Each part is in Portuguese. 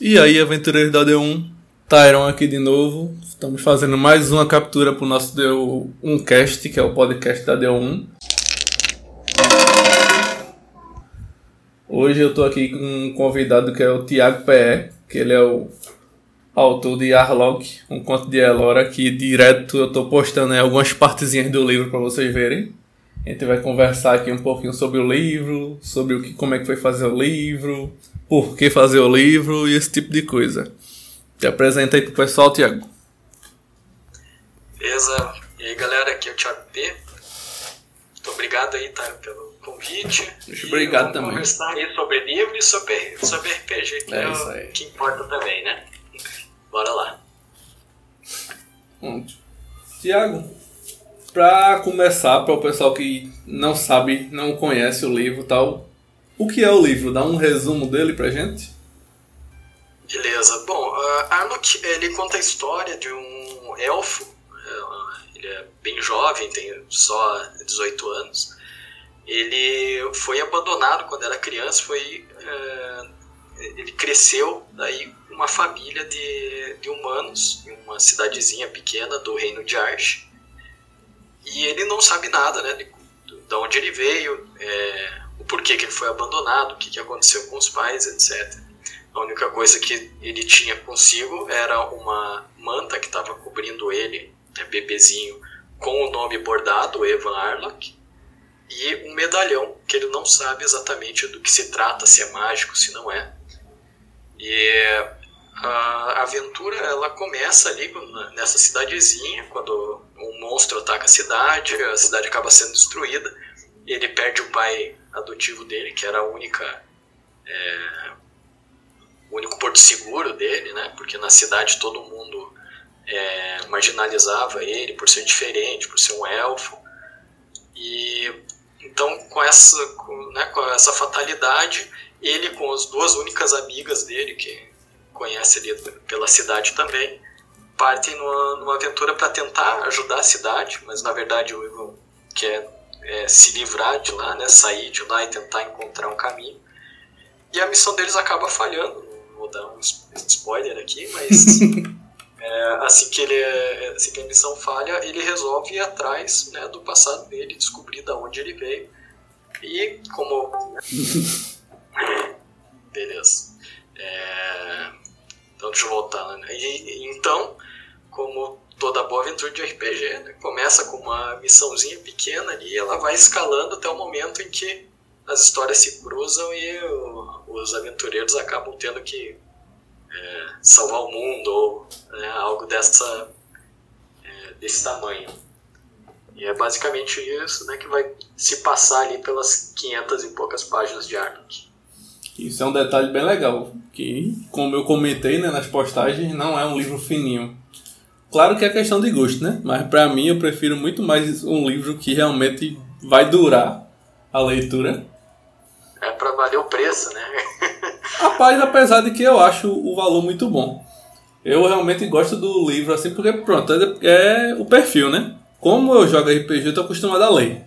E aí, aventureiros da D1, Tyron aqui de novo. Estamos fazendo mais uma captura para o nosso D1 Cast, que é o podcast da D1. Hoje eu estou aqui com um convidado que é o Tiago PE, que ele é o autor de Arlok, um conto de Elora, que direto eu estou postando algumas partezinhas do livro para vocês verem. A gente vai conversar aqui um pouquinho sobre o livro, sobre o que, como é que foi fazer o livro, por que fazer o livro e esse tipo de coisa. Te apresenta aí pro pessoal, Tiago. Beleza. E aí, galera, aqui é o Thiago P. Muito obrigado aí, tá, pelo convite. Muito obrigado também. conversar aí sobre livro e sobre, sobre RPG, que é, é o que importa também, né? Bora lá. Tiago, para começar, para o pessoal que não sabe, não conhece o livro tal, o que é o livro? Dá um resumo dele pra gente? Beleza. Bom, uh, ele conta a história de um elfo, uh, ele é bem jovem, tem só 18 anos. Ele foi abandonado quando era criança, foi uh, ele cresceu daí uma família de, de humanos em uma cidadezinha pequena do reino de Arche e ele não sabe nada, né? De, de onde ele veio, é, o porquê que ele foi abandonado, o que, que aconteceu com os pais, etc. A única coisa que ele tinha consigo era uma manta que estava cobrindo ele, né, bebezinho, com o nome bordado, Evan Arlock, e um medalhão que ele não sabe exatamente do que se trata, se é mágico, se não é. E a aventura ela começa ali nessa cidadezinha, quando um monstro ataca a cidade, a cidade acaba sendo destruída, ele perde o pai adotivo dele, que era a única é, o único porto seguro dele, né? Porque na cidade todo mundo é, marginalizava ele por ser diferente, por ser um elfo. E então com essa, com, né, com essa fatalidade, ele com as duas únicas amigas dele que conhece ali pela cidade também, partem numa, numa aventura para tentar ajudar a cidade, mas na verdade o Ivan quer é, se livrar de lá, né, sair de lá e tentar encontrar um caminho. E a missão deles acaba falhando. Vou dar um spoiler aqui, mas é, assim que ele é, assim que a missão falha, ele resolve ir atrás né, do passado dele, descobrir de onde ele veio. E como beleza. É... Então, deixa eu voltar. Né? E, então, como toda boa aventura de RPG, né? começa com uma missãozinha pequena ali e ela vai escalando até o momento em que as histórias se cruzam e o, os aventureiros acabam tendo que é, salvar o mundo ou né, algo dessa, é, desse tamanho. E é basicamente isso né, que vai se passar ali pelas 500 e poucas páginas de Arnold. Isso é um detalhe bem legal, que, como eu comentei né, nas postagens, não é um livro fininho. Claro que é questão de gosto, né? Mas para mim eu prefiro muito mais um livro que realmente vai durar a leitura. É para valer o preço, né? Rapaz, apesar de que eu acho o valor muito bom. Eu realmente gosto do livro assim, porque pronto, é, é o perfil, né? Como eu jogo RPG, eu tô acostumado a ler.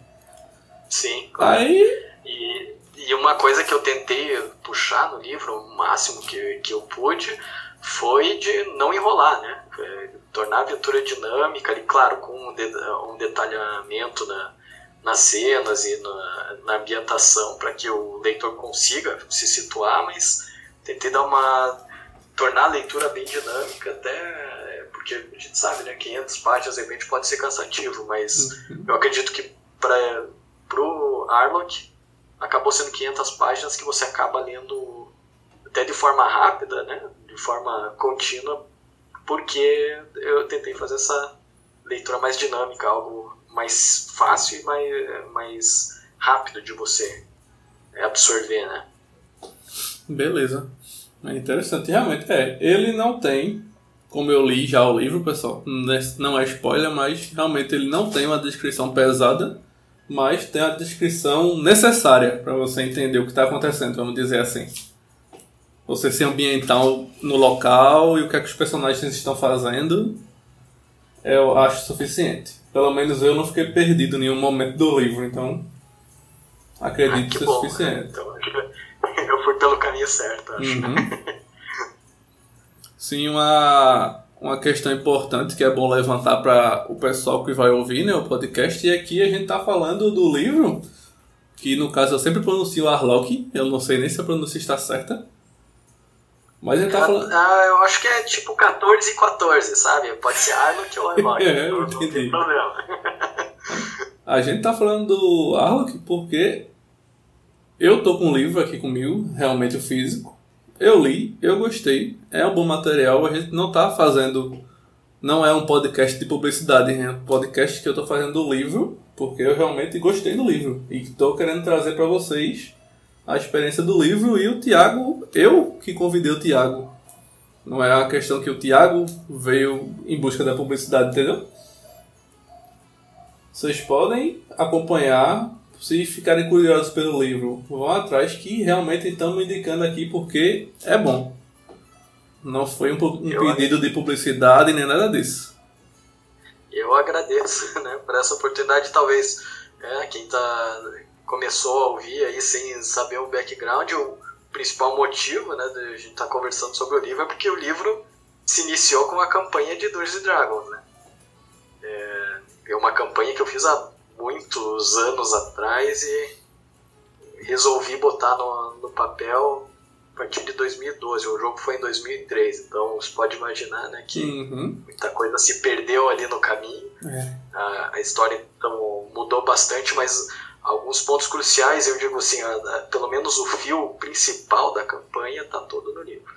Sim, claro. Aí e uma coisa que eu tentei puxar no livro, o máximo que, que eu pude, foi de não enrolar, né? É, tornar a aventura dinâmica, e claro, com um, de, um detalhamento na, nas cenas e na, na ambientação para que o leitor consiga se situar, mas tentei dar uma tornar a leitura bem dinâmica até porque a gente sabe, né, 500 páginas de repente pode ser cansativo, mas uhum. eu acredito que para pro Arlok acabou sendo 500 páginas que você acaba lendo até de forma rápida, né? De forma contínua, porque eu tentei fazer essa leitura mais dinâmica, algo mais fácil e mais, mais rápido de você absorver, né? Beleza. É interessante, realmente. É, ele não tem, como eu li já o livro, pessoal, não é spoiler, mas realmente ele não tem uma descrição pesada mas tem a descrição necessária para você entender o que está acontecendo, vamos dizer assim. Você se ambientar no local e o que, é que os personagens estão fazendo, eu acho suficiente. Pelo menos eu não fiquei perdido em nenhum momento do livro, então acredito ah, que, que é suficiente. Então, eu fui pelo caminho certo, acho. Uhum. Sim, uma, uma questão importante que é bom levantar para o pessoal que vai ouvir né, o podcast, e aqui a gente está falando do livro, que no caso eu sempre pronuncio Arlok, eu não sei nem se a pronúncia está certa. Mas ele tá Ah, falando. ah, eu acho que é tipo 14 e 14, sabe? Pode ser Arnold ou Arlok. É, eu não, não entendi. tem problema. A gente tá falando do Arlok porque eu tô com um livro aqui comigo, realmente o físico. Eu li, eu gostei, é um bom material. A gente não tá fazendo. Não é um podcast de publicidade, é um podcast que eu tô fazendo do livro, porque eu realmente gostei do livro. E tô querendo trazer para vocês a experiência do livro e o Tiago, eu que convidei o Tiago. Não é a questão que o Tiago veio em busca da publicidade, entendeu? Vocês podem acompanhar, se ficarem curiosos pelo livro, vão atrás que realmente estamos indicando aqui porque é bom. Não foi um, um pedido de publicidade nem nada disso. Eu agradeço né, por essa oportunidade. Talvez é, quem tá, começou a ouvir aí sem saber o background, o principal motivo né, de a gente estar conversando sobre o livro é porque o livro se iniciou com a campanha de Dungeons Dragons. Né? É, é uma campanha que eu fiz há muitos anos atrás e resolvi botar no, no papel a partir de 2012. O jogo foi em 2003, então você pode imaginar né, que Uhum. muita coisa se perdeu ali no caminho. É. A, a história então mudou bastante, mas alguns pontos cruciais, eu digo assim, a- a- pelo menos o fio principal da campanha está todo no livro.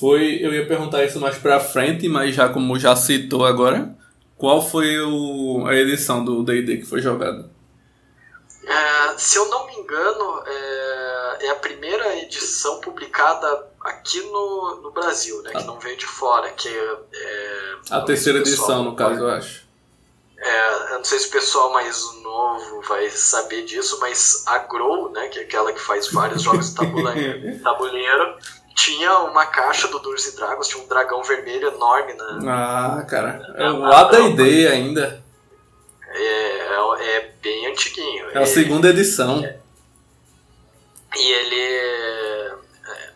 Foi, eu ia perguntar isso mais pra frente, mas já como já citou agora, qual foi o, a edição do D&D que foi jogada? É, se eu não me engano, é, é a primeira edição publicada aqui no, no Brasil, né, que não veio de fora, que é, A terceira edição, no caso, eu acho. É, eu não sei se o pessoal mais novo vai saber disso, mas a Grow, né, que é aquela que faz vários jogos de tabuleiro, tabuleiro, tinha uma caixa do Dungeons and Dragons, tinha um dragão vermelho enorme, né? Ah, cara. É o AD&D ainda. É, é, é bem antiguinho. É a E- segunda edição. E ele. é,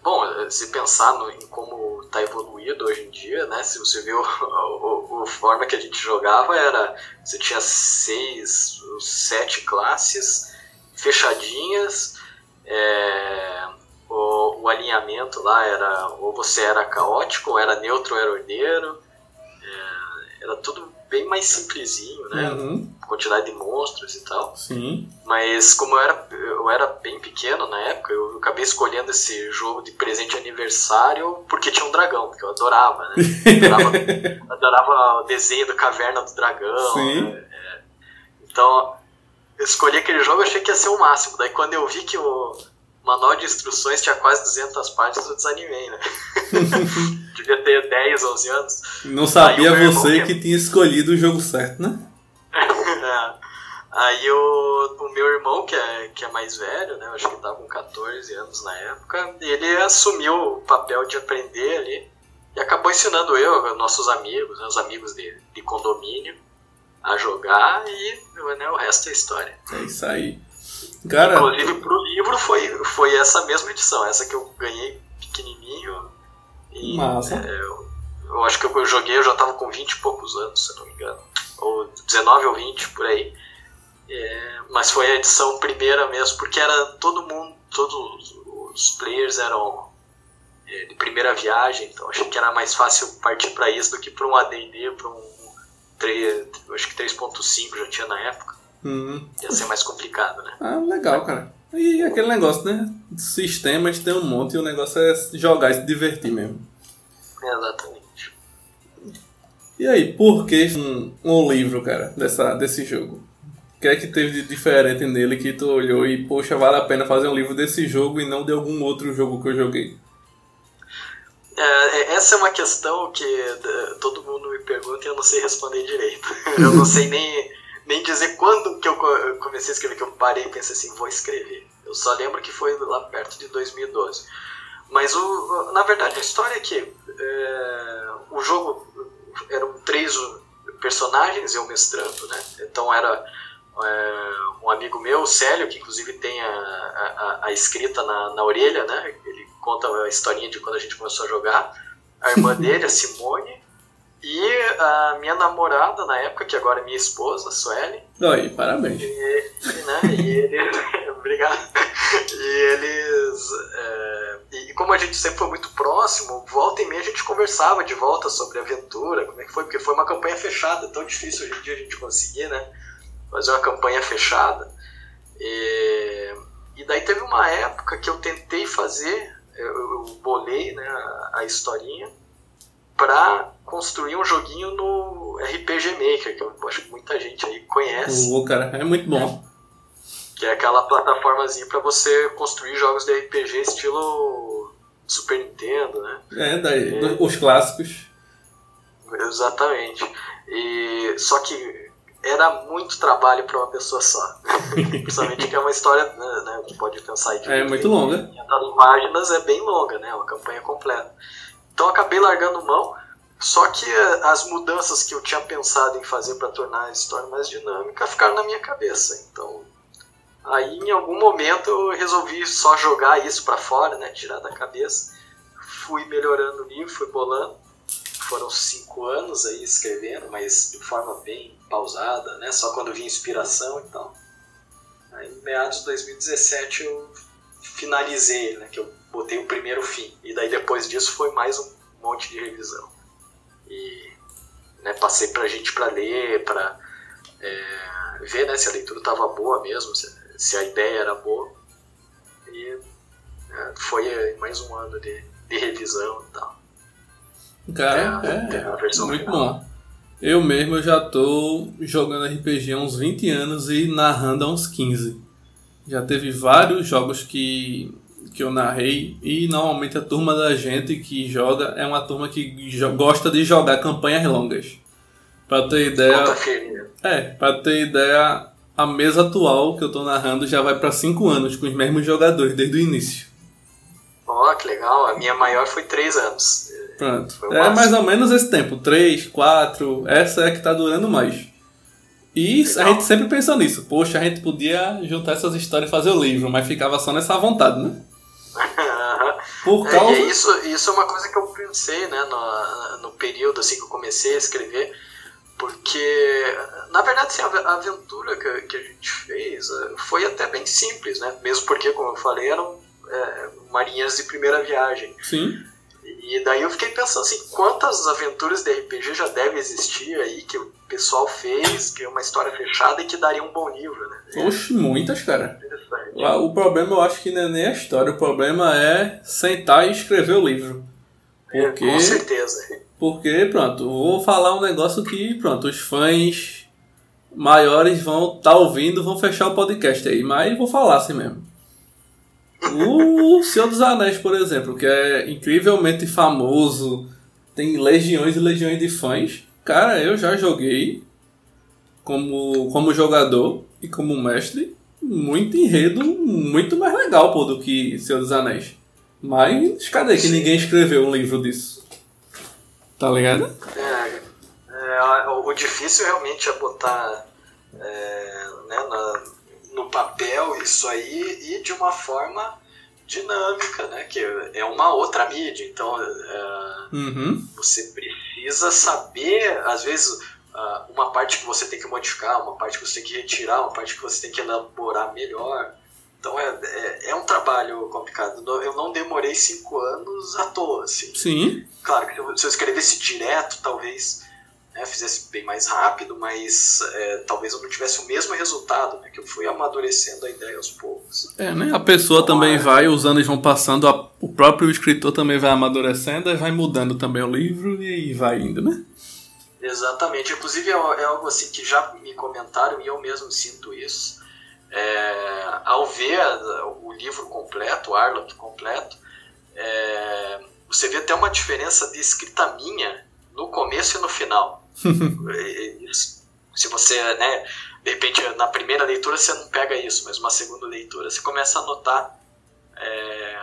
Bom, se pensar no- em como está evoluído hoje em dia, né? Se você viu a forma que a gente jogava, era. Você tinha seis, sete classes fechadinhas. é, o, o alinhamento lá era. Ou você era caótico, ou era neutro, ou era ordeiro. é, era tudo bem mais simplesinho, né? Uhum. Quantidade de monstros e tal. Sim. Mas como eu era, eu era bem pequeno na época, eu acabei escolhendo esse jogo de presente de aniversário porque tinha um dragão, porque eu adorava, né? Adorava, adorava o desenho da caverna do dragão. Sim. né? É. Então, eu escolhi aquele jogo e achei que ia ser o máximo. Daí quando eu vi que o manual de instruções tinha quase 200 páginas, eu desanimei, né? Devia ter 10, 11 anos. Não sabia você que- que tinha escolhido o jogo certo, né? É. Aí o, o meu irmão, que é, que é mais velho, né? Eu acho que ele tava com 14 anos na época, ele assumiu o papel de aprender ali e acabou ensinando eu, nossos amigos, né, os amigos de, de condomínio, a jogar e né, o resto é história. É isso aí. Cara, Inclusive pro livro foi, foi essa mesma edição, essa que eu ganhei pequenininho. E, Massa. é, eu, eu acho que eu joguei, eu já tava com 20 e poucos anos, se eu não me engano. Ou 19 ou 20, por aí. É, mas foi a edição primeira mesmo, porque era todo mundo, todos os players eram é, de primeira viagem, então achei que era mais fácil partir para isso do que para um AD&D, para um 3, eu acho que 3.5 já tinha na época, hum, ia ser mais complicado, né? ah, legal, cara. E aquele negócio, né? Sistemas tem um monte e o negócio é jogar e se divertir mesmo. Exatamente. E aí, por que um, um livro, cara, dessa, desse jogo? O que é que teve de diferente nele que tu olhou e, poxa, vale a pena fazer um livro desse jogo e não de algum outro jogo que eu joguei? É, essa é uma questão que é, todo mundo me pergunta e eu não sei responder direito. Eu não sei nem, nem dizer quando que eu co- eu comecei a escrever, que eu parei e pensei assim, vou escrever. Eu só lembro que foi lá perto de 2012. Mas, o, na verdade, a história é que é, o jogo eram três personagens e eu mestrando, né? Então era é, um amigo meu, o Célio, que inclusive tem a, a, a escrita na, na orelha, né? Ele conta a historinha de quando a gente começou a jogar. a irmã dele, a Simone, e a minha namorada na época, que agora é minha esposa, Sueli. Oi, parabéns. E, né, e ele, obrigado. E eles. É, e como a gente sempre foi muito próximo, volta e meia a gente conversava de volta sobre a aventura, como é que foi, porque foi uma campanha fechada, tão difícil hoje em dia a gente conseguir, né? Fazer uma campanha fechada. E, e daí teve uma época que eu tentei fazer, eu, eu bolei né, a, a historinha para construir um joguinho no RPG Maker, que eu acho que muita gente aí conhece. O cara, é muito bom. Que é aquela plataformazinha para você construir jogos de RPG estilo Super Nintendo, né? É, daí, é. os clássicos. Exatamente. E só que era muito trabalho para uma pessoa só. Principalmente que é uma história, né, né que pode pensar aí. é muito longa. 500 páginas é bem longa, né? Uma campanha completa. Então acabei largando mão. Só que eh, as mudanças que eu tinha pensado em fazer para tornar a história mais dinâmica ficaram na minha cabeça. Então, aí em algum momento eu resolvi só jogar isso para fora, né, tirar da cabeça. Fui melhorando o livro, fui bolando. Foram cinco anos aí escrevendo, mas de forma bem pausada, né, só quando vi inspiração e tal. Aí, em meados de 2017 eu finalizei, né, que eu botei o primeiro fim. E daí depois disso foi mais um monte de revisão. E né, passei pra gente para ler, para é, ver né, se a leitura estava boa mesmo, se, se, a ideia era boa. E é, foi mais um ano de, de revisão e tal. Cara, é, é muito final. bom. Eu mesmo já tô jogando RPG há uns 20 anos e narrando há uns 15. Já teve vários jogos que que eu narrei e normalmente a turma da gente que joga é uma turma que gosta de jogar campanhas longas. Para ter ideia, é, para ter ideia, a mesa atual que eu tô narrando já vai para 5 anos com os mesmos jogadores desde o início. Ó, oh, que legal. A minha maior foi 3 anos. Pronto. É mais ou menos esse tempo, 3, 4, essa é a que tá durando mais. E legal. a gente sempre pensou nisso. Poxa, a gente podia juntar essas histórias e fazer o livro, mas ficava só nessa vontade, né? Por é, causa... É, isso, isso é uma coisa que eu pensei, né, no, no período assim que eu comecei a escrever, porque, na verdade, assim, a aventura que, que a gente fez eh, foi até bem simples, né, mesmo porque, como eu falei, eram é, marinhas de primeira viagem. Sim. E daí eu fiquei pensando assim, quantas aventuras de RPG já deve existir aí que o pessoal fez, que é uma história fechada e que daria um bom livro, né? Oxe, muitas, cara. O problema eu acho que não é nem a história, o problema é sentar e escrever o livro. Porque, é, com certeza. Porque, pronto, vou falar um negócio que, pronto, os fãs maiores vão estar tá ouvindo, vão fechar o podcast aí, mas vou falar assim mesmo. O Senhor dos Anéis, por exemplo, que é incrivelmente famoso, tem legiões e legiões de fãs. Cara, eu já joguei como, como jogador e como mestre muito enredo muito mais legal pô, do que Senhor dos Anéis. Mas cadê que ninguém escreveu um livro disso? Tá ligado? É, é o difícil realmente é botar é, né, na, no papel isso aí e de uma forma dinâmica, né? Que é uma outra mídia. Então é, uhum. você precisa saber, às vezes, uma parte que você tem que modificar, uma parte que você tem que retirar, uma parte que você tem que elaborar melhor. Então é, é, é um trabalho complicado. Eu não demorei cinco anos à toa. Assim. Sim. Claro que se eu escrevesse direto, talvez né, fizesse bem mais rápido, mas é, talvez eu não tivesse o mesmo resultado, né, que eu fui amadurecendo a ideia aos poucos. É, né? A pessoa então, também é... vai, os anos vão passando, a, o próprio escritor também vai amadurecendo e vai mudando também o livro e vai indo, né? Exatamente. Inclusive é, é algo assim que já me comentaram e eu mesmo sinto isso. É, ao ver o livro completo, o Arlok completo, é, você vê até uma diferença de escrita minha no começo e no final. Se você, né, de repente, na primeira leitura você não pega isso, mas uma segunda leitura você começa a notar é,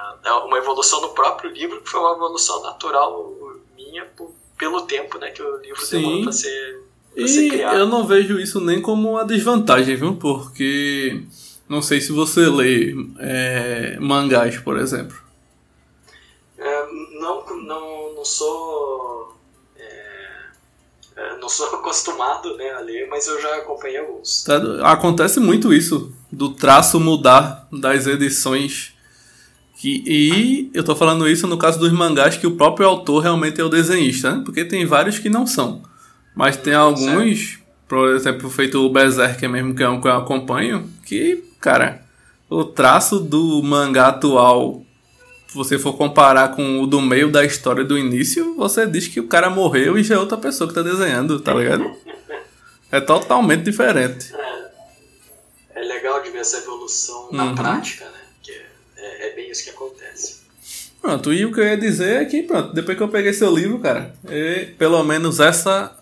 uma evolução no próprio livro, que foi uma evolução natural minha por, pelo tempo né, que o livro Sim. demora para ser, pra e ser criado. Eu não vejo isso nem como uma desvantagem, viu? Porque não sei se você lê é, mangás, por exemplo. É, não, não, não sou. É, é, não sou acostumado né, a ler, mas eu já acompanhei alguns. Tá, acontece muito isso, do traço mudar das edições. Que, e eu tô falando isso no caso dos mangás que o próprio autor realmente é o desenhista, né? Porque tem vários que não são. Mas tem alguns, por exemplo, feito o Berserk mesmo, que é um que eu acompanho, que, cara, o traço do mangá atual, se você for comparar com o do meio da história do início, você diz que o cara morreu e já é outra pessoa que tá desenhando, tá ligado? É totalmente diferente. É, é legal de ver essa evolução na uhum. prática, né? É, é, é, bem isso que acontece. Pronto, e o que eu ia dizer é que, pronto, depois que eu peguei seu livro, cara, e pelo menos essa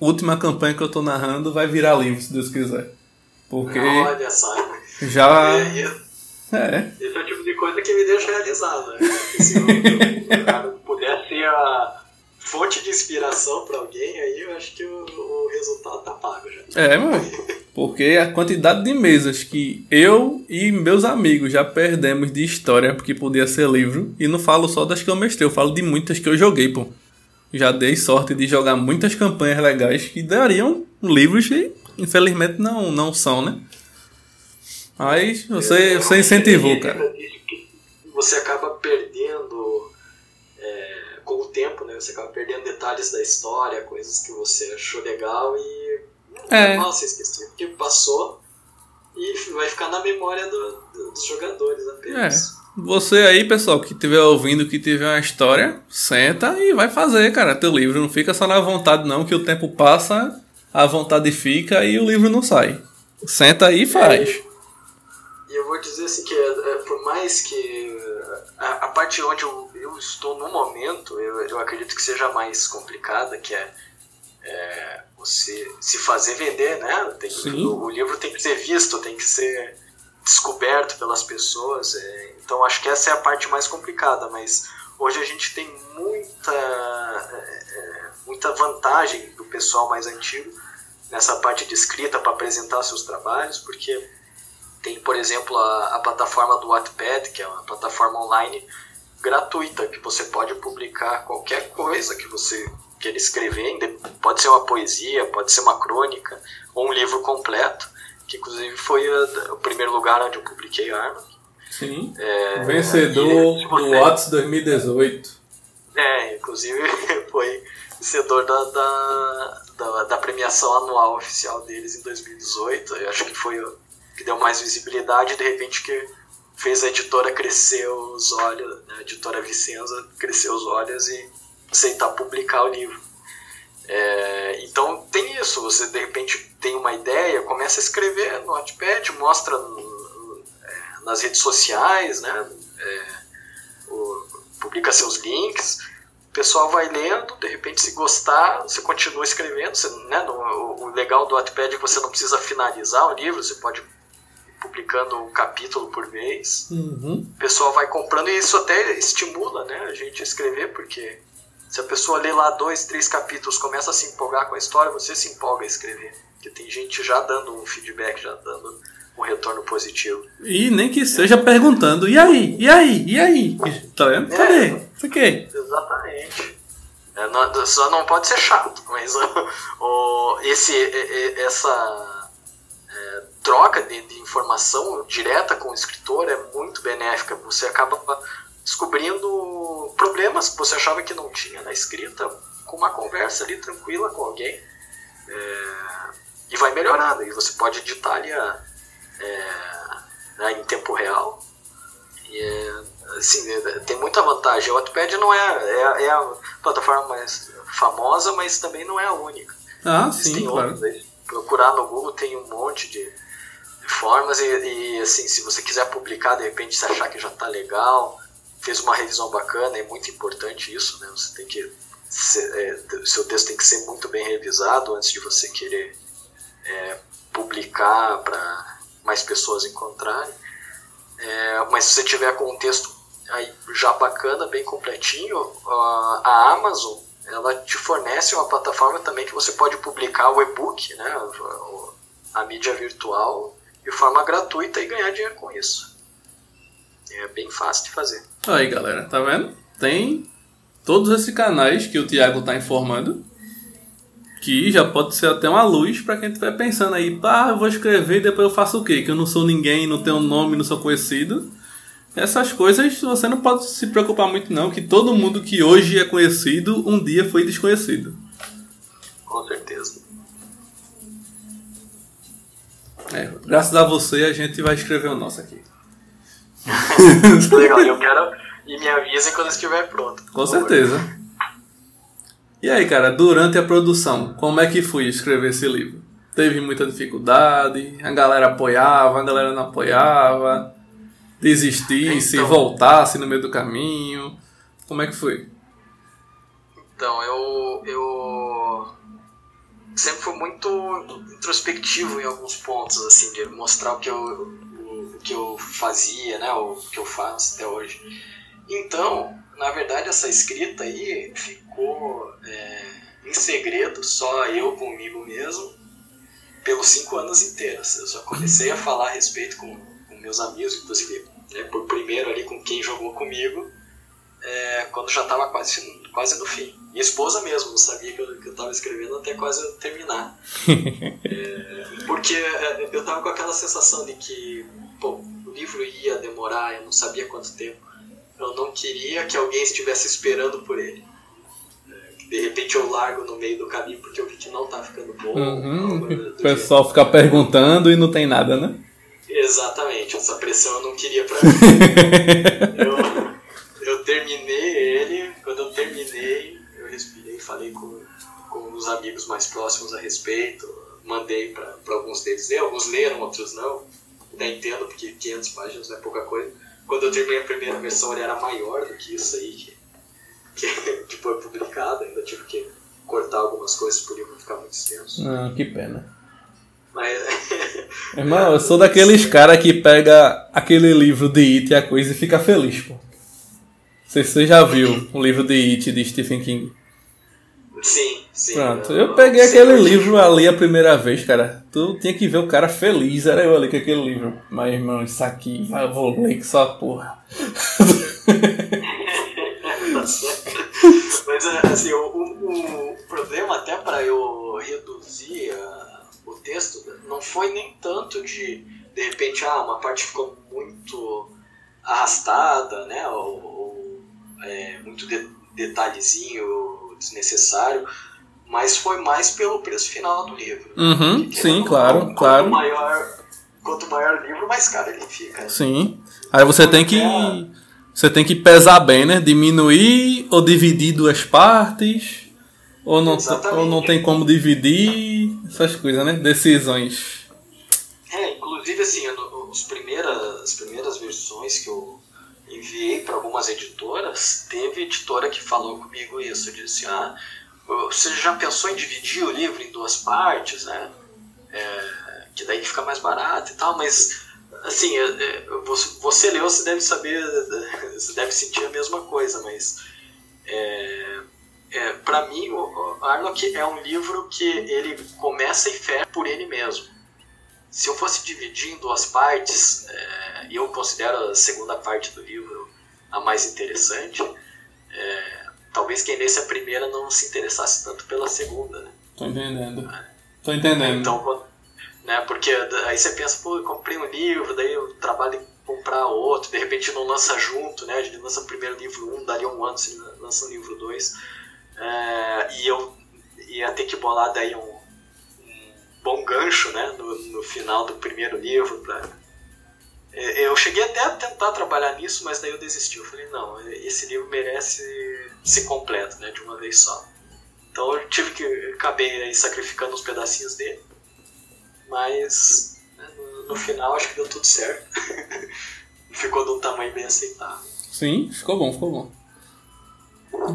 última campanha que eu tô narrando vai virar livro, se Deus quiser. Porque. Olha só. Já. É, é. Esse é o tipo de coisa que me deixa realizado. Né? Se eu, puder ser a fonte de inspiração para alguém, aí eu acho que o, o resultado tá pago já. É, mano. Porque a quantidade de mesas que eu e meus amigos já perdemos de história, porque podia ser livro, e não falo só das que eu mestrei, eu falo de muitas que eu joguei, pô. Já dei sorte de jogar muitas campanhas legais que dariam livros e infelizmente não, não são, né? Mas você, você incentivou, cara. Você acaba perdendo é, com o tempo, né? Você acaba perdendo detalhes da história, coisas que você achou legal e é. Nossa, você esqueceu que passou e vai ficar na memória do, do, dos jogadores apenas. É. Você aí, pessoal, que estiver ouvindo, que tiver uma história, senta e vai fazer, cara, teu livro. Não fica só na vontade, não, que o tempo passa, a vontade fica e o livro não sai. Senta aí e faz. E eu vou dizer assim que é, por mais que a, a, parte onde eu, eu, estou no momento, eu, eu acredito que seja mais complicada, que é, é você se fazer vender, né? Tem, o, o, livro tem que ser visto, tem que ser descoberto pelas pessoas. É, então acho que essa é a parte mais complicada, mas hoje a gente tem muita, é, é muita vantagem do pessoal mais antigo nessa parte de escrita para apresentar seus trabalhos, porque tem, por exemplo, a, a plataforma do Wattpad, que é uma plataforma online gratuita, que você pode publicar qualquer coisa que você queira escrever, pode ser uma poesia, pode ser uma crônica, ou um livro completo, que inclusive foi o primeiro lugar onde eu publiquei Arma. Sim, é, vencedor e, do Watts 2018. É, inclusive foi vencedor da, da, da, da premiação anual oficial deles em 2018, eu acho que foi que deu mais visibilidade, de repente que fez a editora crescer os olhos, né? a editora Vicenza crescer os olhos e aceitar publicar o livro. É, então tem isso, você de repente tem uma ideia, começa a escrever no Notepad, mostra é, nas redes sociais, né? É, o, publica seus links, o pessoal vai lendo, de repente se gostar, você continua escrevendo, você, né? O, o legal do Wattpad é que você não precisa finalizar o livro, você pode publicando um capítulo por mês. Uhum. O pessoal vai comprando e isso até estimula né, a gente a escrever, porque se a pessoa lê lá dois, três capítulos, começa a se empolgar com a história, você se empolga a escrever. Porque tem gente já dando um feedback, já dando um retorno positivo. E nem que seja perguntando, e aí? E aí? E aí? Tá vendo? Cadê? É, Isso aqui. Exatamente. É, não, só não pode ser chato, mas o, o esse, essa troca de, de, informação direta com o escritor é muito benéfica. Você acaba descobrindo problemas que você achava que não tinha na escrita com uma conversa ali tranquila com alguém. É, e vai melhorando. E você pode editar ali a, é, né, em tempo real. E, é, assim, é, tem muita vantagem. O Wattpad não é, é, é, a plataforma mais famosa, mas também não é a única. Ah, Existem sim, claro. Procurar no Google tem um monte de formas e, e, assim, se você quiser publicar, de repente se achar que já está legal, fez uma revisão bacana, é muito importante isso, né? Você tem que ser, é, seu texto tem que ser muito bem revisado antes de você querer é, publicar para mais pessoas encontrarem. É, mas se você tiver com um texto aí já bacana, bem completinho, a Amazon ela te fornece uma plataforma também que você pode publicar o e-book, né? A mídia virtual de forma gratuita e ganhar dinheiro com isso. É bem fácil de fazer. Aí galera, tá vendo? Tem todos esses canais que o Thiago está informando, que já pode ser até uma luz para quem estiver pensando aí, ah, eu vou escrever e depois eu faço o quê? Que eu não sou ninguém, não tenho nome, não sou conhecido. Essas coisas você não pode se preocupar muito não, que todo mundo que hoje é conhecido, um dia foi desconhecido. Com certeza. É, graças a você a gente vai escrever o nosso aqui. Legal, eu quero. E me avisem quando estiver pronto. Com certeza. E aí, cara, durante a produção, como é que foi escrever esse livro? Teve muita dificuldade, a galera apoiava, a galera não apoiava, desistisse, então, voltasse no meio do caminho. Como é que foi? Então, eu, eu sempre fui muito introspectivo em alguns pontos, assim, de mostrar o que eu, o, o que eu fazia, né, o que eu faço até hoje. Então, na verdade, essa escrita aí ficou é, em segredo, só eu comigo mesmo, pelos cinco anos inteiros. Eu só comecei a falar a respeito com, com meus amigos, inclusive, né, por primeiro ali com quem jogou comigo, é, quando já estava quase, quase no fim. Minha esposa mesmo não sabia que eu estava escrevendo até quase eu terminar. é, porque é, eu estava com aquela sensação de que pô, o livro ia demorar, eu não sabia quanto tempo. Eu não queria que alguém estivesse esperando por ele. É, de repente eu largo no meio do caminho porque eu vi que não tá ficando bom. Uhum. O pessoal fica perguntando e não tem nada, né? Exatamente, essa pressão eu não queria pra mim. eu, eu terminei ele, quando eu terminei, eu respirei, falei com, com os amigos mais próximos a respeito, mandei para alguns deles ler, alguns leram, outros não. Ainda entendo, porque 500 páginas não é pouca coisa quando eu terminei a primeira versão, ele era maior do que isso aí que, que, que foi publicado. Ainda tive que cortar algumas coisas por livro ficar muito extenso. Ah, que pena. Mas... Irmão, eu sou daqueles caras que pega aquele livro de It e a coisa e fica feliz, pô. Não sei se você já viu o livro de It de Stephen King. Sim, sim. Pronto, eu, peguei aquele livro ali a primeira vez, cara. Tu tinha que ver o cara feliz, era eu ali com aquele livro. Mas, irmão, isso aqui, eu vou ler que só porra. Mas, assim, o, o, o problema até para eu reduzir uh, o texto não foi nem tanto de, de repente, ah, uma parte ficou muito arrastada, né, ou é, muito de, detalhezinho desnecessário, mas foi mais pelo preço final do livro. Uhum, sim, claro, quanto claro. Maior, quanto maior o livro, mais caro ele fica. Sim. Aí você tem que você tem que pesar bem, né? Diminuir ou dividir duas partes, ou não, ou não tem como dividir, essas coisas, né? Decisões. É, inclusive assim, os primeiras, as primeiras versões que eu enviei para algumas editoras, teve editora que falou comigo isso, disse, ah, você já pensou em dividir o livro em duas partes, né? É, que daí fica mais barato e tal, mas assim, é, é, você leu, você deve saber, você deve sentir a mesma coisa, mas é, é, para mim o Arnold é um livro que ele começa e fecha por ele mesmo se eu fosse dividir em duas partes, é, e eu considero a segunda parte do livro a mais interessante, é, talvez quem lesse a primeira não se interessasse tanto pela segunda, né? Tô entendendo. É. Tô entendendo. Então, né, porque aí você pensa, pô, eu comprei um livro, daí eu trabalho em comprar outro, de repente não lança junto, né? A gente lança o primeiro livro um, dali um ano você lança o livro dois. É, e eu ia ter que bolar daí um bom gancho né, no, no final do primeiro livro. Pra... É, eu cheguei até a tentar trabalhar nisso, mas daí eu desisti. Eu falei, não, esse livro merece ser completo, né, de uma vez só. Então eu tive que. acabei aí sacrificando uns pedacinhos dele. Mas né, no, no, final acho que deu tudo certo. ficou de um tamanho bem aceitável. Sim, ficou bom, ficou bom.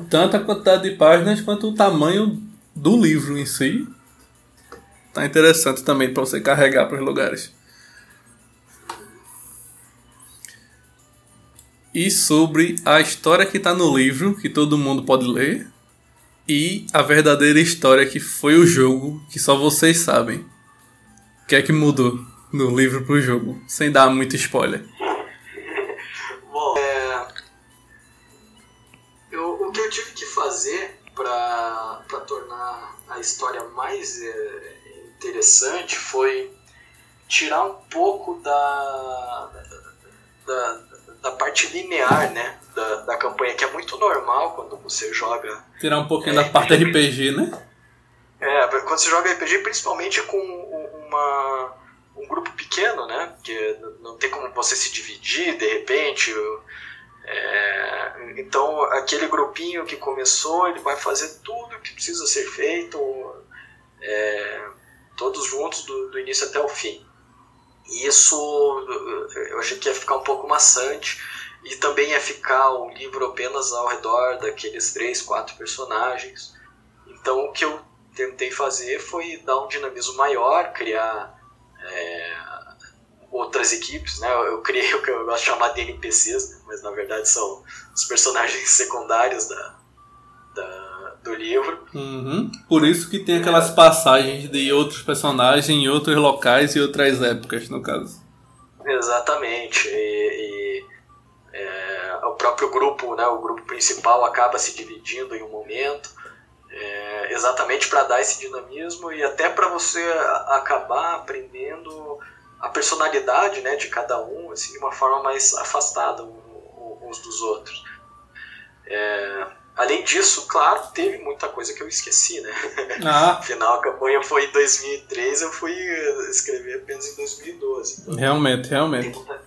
Tanto a quantidade de páginas quanto o tamanho do livro em si Tá interessante também para você carregar para os lugares. E sobre a história que está no livro, que todo mundo pode ler, e a verdadeira história que foi o jogo, que só vocês sabem. O que é que mudou no livro pro jogo, sem dar muito spoiler? Bom, é... eu, o que eu tive que fazer para tornar a história mais é, interessante foi tirar um pouco da, da, da parte linear né, da, da campanha, que é muito normal quando você joga. Tirar um pouquinho é, da parte RPG, né? É, quando você joga RPG, principalmente com uma, um grupo pequeno, né? Que não tem como você se dividir de repente. É, então, aquele grupinho que começou, ele vai fazer tudo que precisa ser feito, é, todos juntos, do, do, início até o fim. E isso eu achei que ia ficar um pouco maçante, e também ia ficar o livro apenas ao redor daqueles três, quatro personagens. Então, o que eu tentei fazer foi dar um dinamismo maior, criar. É, outras equipes, né? Eu criei o que eu gosto de chamar de NPCs, né? mas na verdade são os personagens secundários da, da do livro. Uhum. Por isso que tem aquelas passagens de outros personagens em outros locais e outras épocas, no caso. Exatamente. E, e é, o próprio grupo, né? O grupo principal acaba se dividindo em um momento. É, exatamente para dar esse dinamismo e até para você acabar aprendendo a personalidade né, de cada um assim, de uma forma mais afastada uns dos outros. É, além disso, claro, teve muita coisa que eu esqueci, né? Ah. Afinal, a campanha foi em 2003, eu fui escrever apenas em 2012. Então, realmente, realmente. Muita,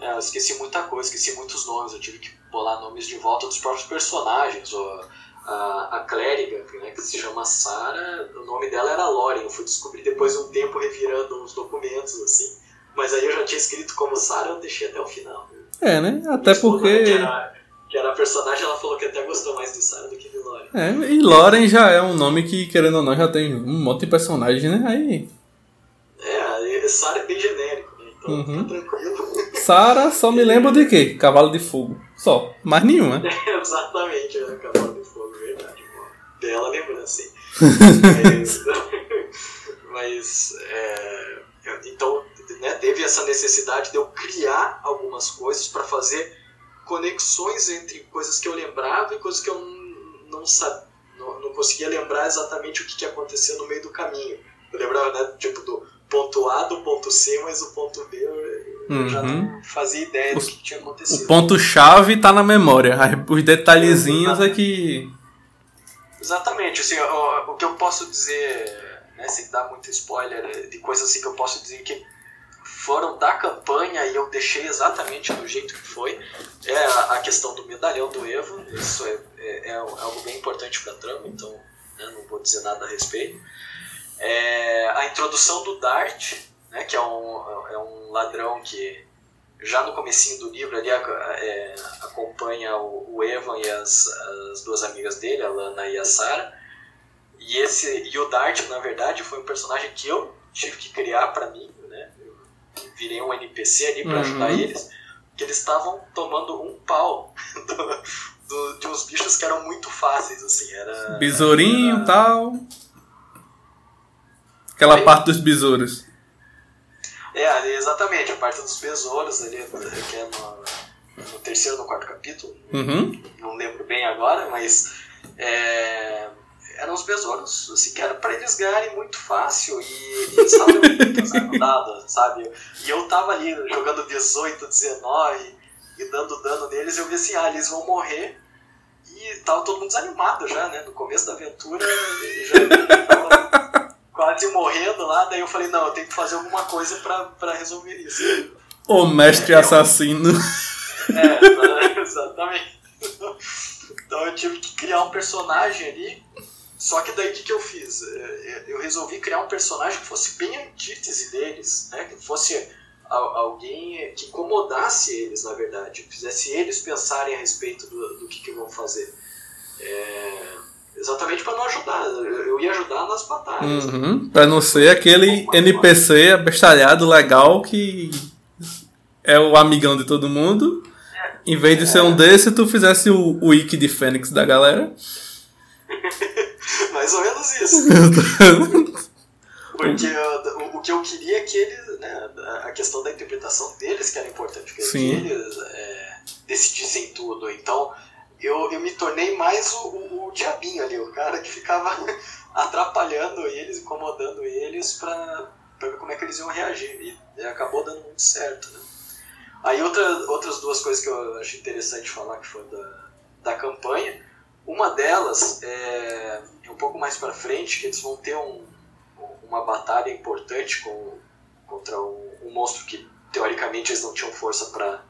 é, eu esqueci muita coisa, esqueci muitos nomes, eu tive que bolar nomes de volta dos próprios personagens. Ou, a, a clériga, né, que se chama Sara, o nome dela era Lauren. Eu fui descobrir depois de um tempo revirando os documentos, assim. Mas aí eu já tinha escrito como Sara, eu deixei até o final. É, né? Até porque. Era, que era a personagem, ela falou que até gostou mais de Sara do que de Lauren. É, e Lauren já é um nome que, querendo ou não, já tem um monte de personagem, né? Aí. É, Sara é bem genérico, né? Então uhum. tá tranquilo. Sara só me lembra de quê? Cavalo de Fogo. Só. Mais nenhuma. É, exatamente, é Cavalo de Fogo bela lembrança, hein? mas, mas é, então né, teve essa necessidade de eu criar algumas coisas para fazer conexões entre coisas que eu lembrava e coisas que eu não sabia, não, não, conseguia lembrar exatamente o que, que acontecia no meio do caminho. Eu lembrava, né, tipo, do ponto A, do ponto C, mas o ponto B eu, uhum. já não fazia ideia o, do que tinha acontecido. O ponto-chave está na memória, os detalhezinhos é, é que Exatamente, assim, o, o que eu posso dizer, né, sem dar muito spoiler, de coisas assim que eu posso dizer que foram da campanha e eu deixei exatamente do jeito que foi, é a, questão do medalhão do Evo, isso é, é, é algo bem importante para a trama, então né, não vou dizer nada a respeito. É, a introdução do Dart, né, que é um, é um ladrão que já no comecinho do livro ali é, acompanha o, o, Evan e as, as duas amigas dele, a Lana e a Sarah. E esse e o Dart, na verdade, foi um personagem que eu tive que criar para mim, virei um NPC ali para uhum. ajudar eles, que eles estavam tomando um pau do, do, de uns bichos que eram muito fáceis, assim, era besourinho, era... tal. Aquela Aí, parte dos besouros. É, ali, exatamente, a parte dos besouros ali, que é no, no terceiro no quarto capítulo. Uhum. Não lembro bem agora, mas é, eram os besouros, assim, que era pra eles ganharem muito fácil e, e eles estavam muito dado, sabe? E eu tava ali jogando 18, 19 e dando dano neles, eu vi assim, ah, eles vão morrer. E tava todo mundo desanimado já, né? No começo da aventura já tava quase morrendo lá, daí eu falei, não, eu tenho que fazer alguma coisa para resolver isso. O mestre é, assassino. É, exatamente. Então eu tive que criar um personagem ali. Só que daí o que, que eu fiz? É, eu resolvi criar um personagem que fosse bem antítese deles, né? Que fosse alguém que incomodasse eles, na verdade. Fizesse eles pensarem a respeito do, do que, que vão fazer. É Exatamente para não ajudar. Eu ia ajudar nas batalhas. Uhum, para não ser aquele NPC abestalhado legal que é o amigão de todo mundo. É. Em vez de ser um desse, tu fizesse o, o Wiki de Fênix da galera. Mais ou menos isso. Porque o, o, que eu queria é que eles. Né, a questão da interpretação deles que era importante. Que eles é, decidissem tudo. Então eu, eu me tornei mais o, o diabinho ali, o cara que ficava atrapalhando eles, incomodando eles pra, pra ver como é que eles iam reagir. E, e acabou dando muito certo, né? Aí outra, outras duas coisas que eu acho interessante falar que foi da, da campanha. Uma delas é, um pouco mais para frente, que eles vão ter um, uma batalha importante com, contra um, um monstro que teoricamente eles não tinham força para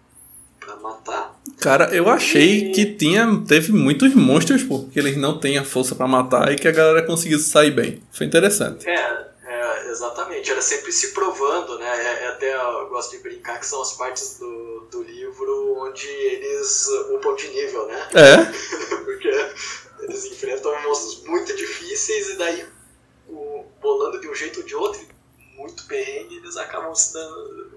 para matar. Cara, eu achei e... que tinha teve muitos monstros, pô, que eles não têm a força para matar e que a galera conseguiu sair bem. Foi interessante. É, é, exatamente. Era sempre se provando, né? É, é até eu gosto de brincar que são as partes do, do livro onde eles upam de nível, né? É. Porque eles enfrentam monstros muito difíceis e daí o, bolando de um jeito ou de outro, muito perrengue, eles acabam se dando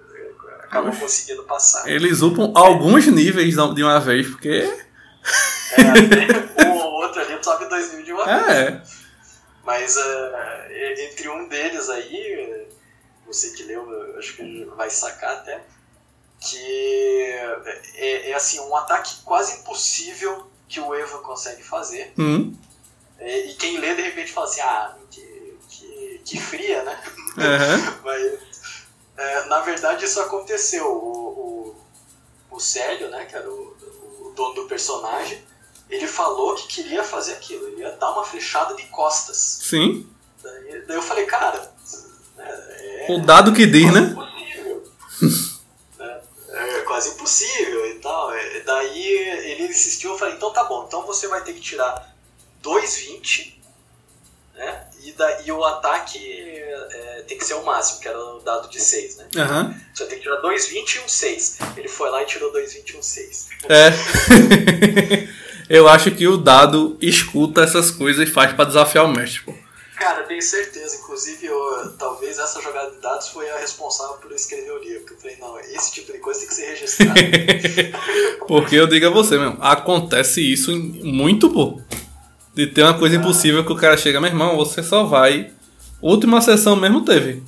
acabam conseguindo passar. Eles upam alguns níveis de uma vez, porque. É, um ou outro ali sobe dois níveis de uma é. vez. Mas uh, entre um deles aí, você que leu, acho que vai sacar até, que é, é assim, um ataque quase impossível que o Eva consegue fazer. Hum. E, e, quem lê de repente fala assim, ah, que, que, que fria, né? Uhum. Mas é, na verdade, isso aconteceu. O, o, o Célio, né, que era o, o, dono do personagem, ele falou que queria fazer aquilo. Ele ia dar uma flechada de costas. Sim. Daí, daí eu falei, cara. É, o dado que diz, né? Impossível. quase impossível e tal. É, daí ele insistiu, eu falei, então tá bom, então você vai ter que tirar 2,20 né? E, da, e o ataque é, tem que ser o máximo, que era o dado de 6, né? Uhum. Você tem que tirar 2,20 e um 6. Ele foi lá e tirou 2,20 e um 6. É. Eu acho que o dado escuta essas coisas e faz para desafiar o mestre, pô. Cara, tenho certeza. Inclusive, eu, talvez essa jogada de dados foi a responsável por eu escrever o livro. Eu falei, não, esse tipo de coisa tem que ser registrado. Porque eu digo a você, mesmo, acontece isso muito, pô de ter uma coisa impossível que o cara chega, meu irmão, você só vai. Última sessão mesmo teve.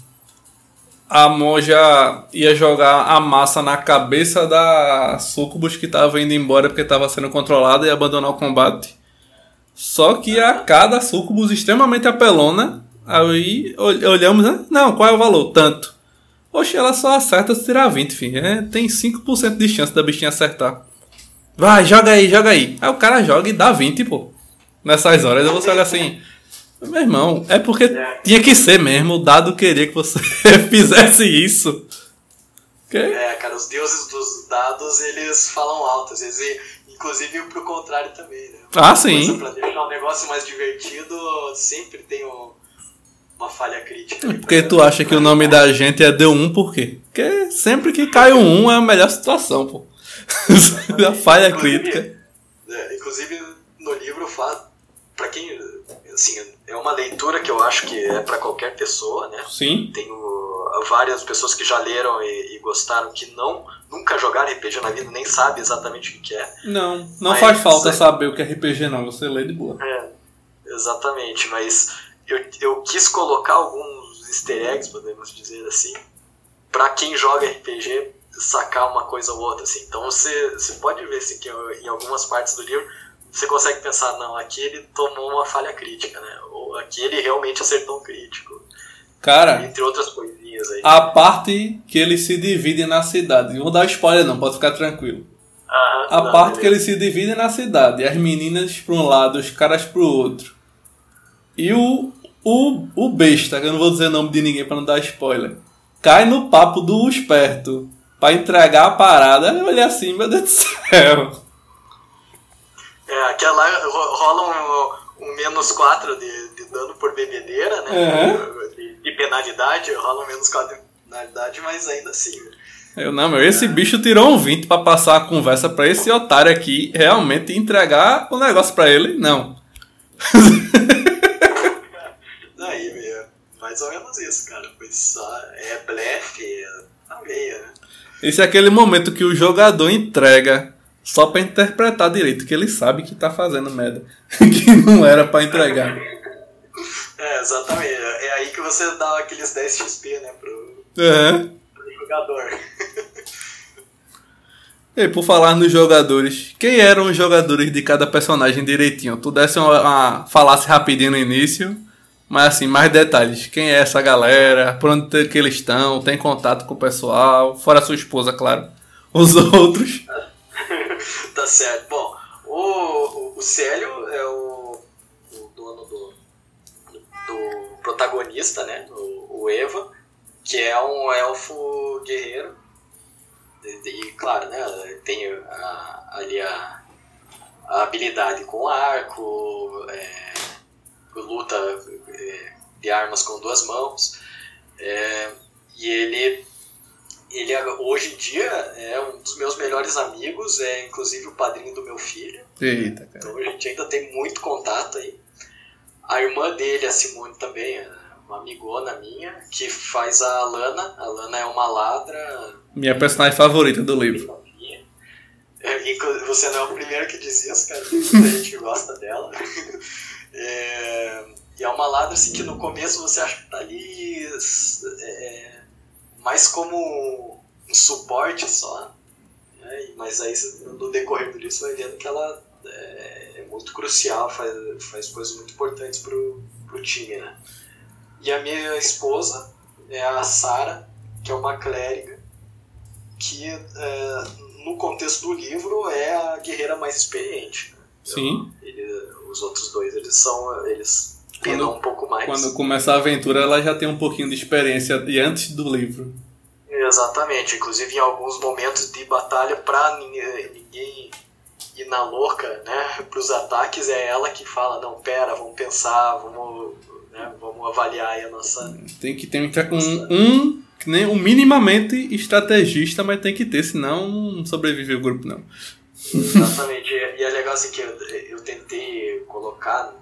A monja ia jogar a massa na cabeça da Sucubus que tava indo embora porque estava sendo controlada e abandonar o combate. Só que a cada Sucubus extremamente apelona, aí olhamos, né? Não, qual é o valor? Tanto. Oxe, ela só acerta se tirar 20, filho. É, tem 5% de chance da bichinha acertar. Vai, joga aí, joga aí. Aí o cara joga e dá 20, pô nessas horas. Eu você olha assim, meu irmão, é porque tinha que ser mesmo. O dado queria que você fizesse isso. Okay? É, cara, os deuses dos dados eles falam alto, às vezes, inclusive pro contrário também, né? Ah, sim. Pra deixar o negócio mais divertido, sempre tem um, uma falha crítica. Porque tu acha que o nome da gente é D1 por quê? Porque sempre que cai um 1 é a melhor situação, pô. a falha inclusive, crítica. É, inclusive no livro fala para quem assim é uma leitura que eu acho que é para qualquer pessoa né sim tenho várias pessoas que já leram e, e, gostaram que não nunca jogaram RPG na vida nem sabe exatamente o que é não não mas, faz falta é, saber o que é RPG não você lê de boa é exatamente mas eu, eu quis colocar alguns easter eggs podemos dizer assim para quem joga RPG sacar uma coisa ou outra assim então você você pode ver assim que em algumas partes do livro você consegue pensar, não, aqui ele tomou uma falha crítica, né? Ou aqui ele realmente acertou um crítico. Cara, entre outras coisinhas aí. A parte que eles se dividem na cidade. Não vou dar spoiler não, pode ficar tranquilo. Ah, a não, parte beleza. que eles se dividem na cidade. As meninas para um lado, os caras para o outro. E o, o, o besta, que eu não vou dizer o nome de ninguém para não dar spoiler, cai no papo do esperto para entregar a parada. Eu olhei assim, meu Deus do céu. É, aquela rola um, um menos 4 de, de, dano por bebedeira, né? Uhum. De, de, penalidade, rola um menos 4 de penalidade, mas ainda assim. Eu não, meu, esse é. bicho tirou um 20 pra passar a conversa pra esse otário aqui realmente entregar o negócio pra ele, não. Daí, meu, mais ou menos isso, cara. Foi só. É blefe, na veia, né? Esse é aquele momento que o jogador entrega só para interpretar direito, que ele sabe que tá fazendo merda. que não era para entregar. É, exatamente. É aí que você dá aqueles 10 XP, né, pro, uhum. pro jogador. E por falar nos jogadores, quem eram os jogadores de cada personagem direitinho? Tu desse uma, uma falasse rapidinho no início, mas assim, mais detalhes. Quem é essa galera? Por onde que eles estão? Tem contato com o pessoal? Fora a sua esposa, claro. Os outros. Certo. Bom, o, o, o Célio é o, o dono do, do protagonista, né? O, o Eva, que é um elfo guerreiro. E, e claro, né? Tem a, ali a, a habilidade com arco, é, luta é, de armas com duas mãos. É, e ele ele hoje em dia é um dos meus melhores amigos, é inclusive o padrinho do meu filho. Eita, cara. Então a gente ainda tem muito contato aí. A irmã dele, a Simone, também é uma amigona minha, que faz a Lana. A Lana é uma ladra. Minha personagem favorita do livro. É, você não é o primeiro que diz isso, cara. a gente gosta dela. É, e é uma ladra assim, que no começo você acha que tá ali. É, mais como um suporte só. Né? Mas aí no decorrer do livro você vai vendo que ela é, é muito crucial, faz, faz coisas muito importantes pro, pro time. Né? E a minha esposa é a Sara, que é uma clériga, que é, no contexto do livro é a guerreira mais experiente. Né? Então, Sim. Ele, os outros dois, eles são. Eles quando, um pouco mais. Quando começa a aventura, ela já tem um pouquinho de experiência e antes do livro. Exatamente, inclusive em alguns momentos de batalha, pra ninguém, ir na louca, né, pros ataques, é ela que fala: não, pera, vamos pensar, vamos, né, vamos avaliar aí a nossa. Tem que ter um, um, nem um minimamente estrategista, mas tem que ter, senão não sobrevive o grupo, não. Exatamente, e é legal assim que eu, eu tentei colocar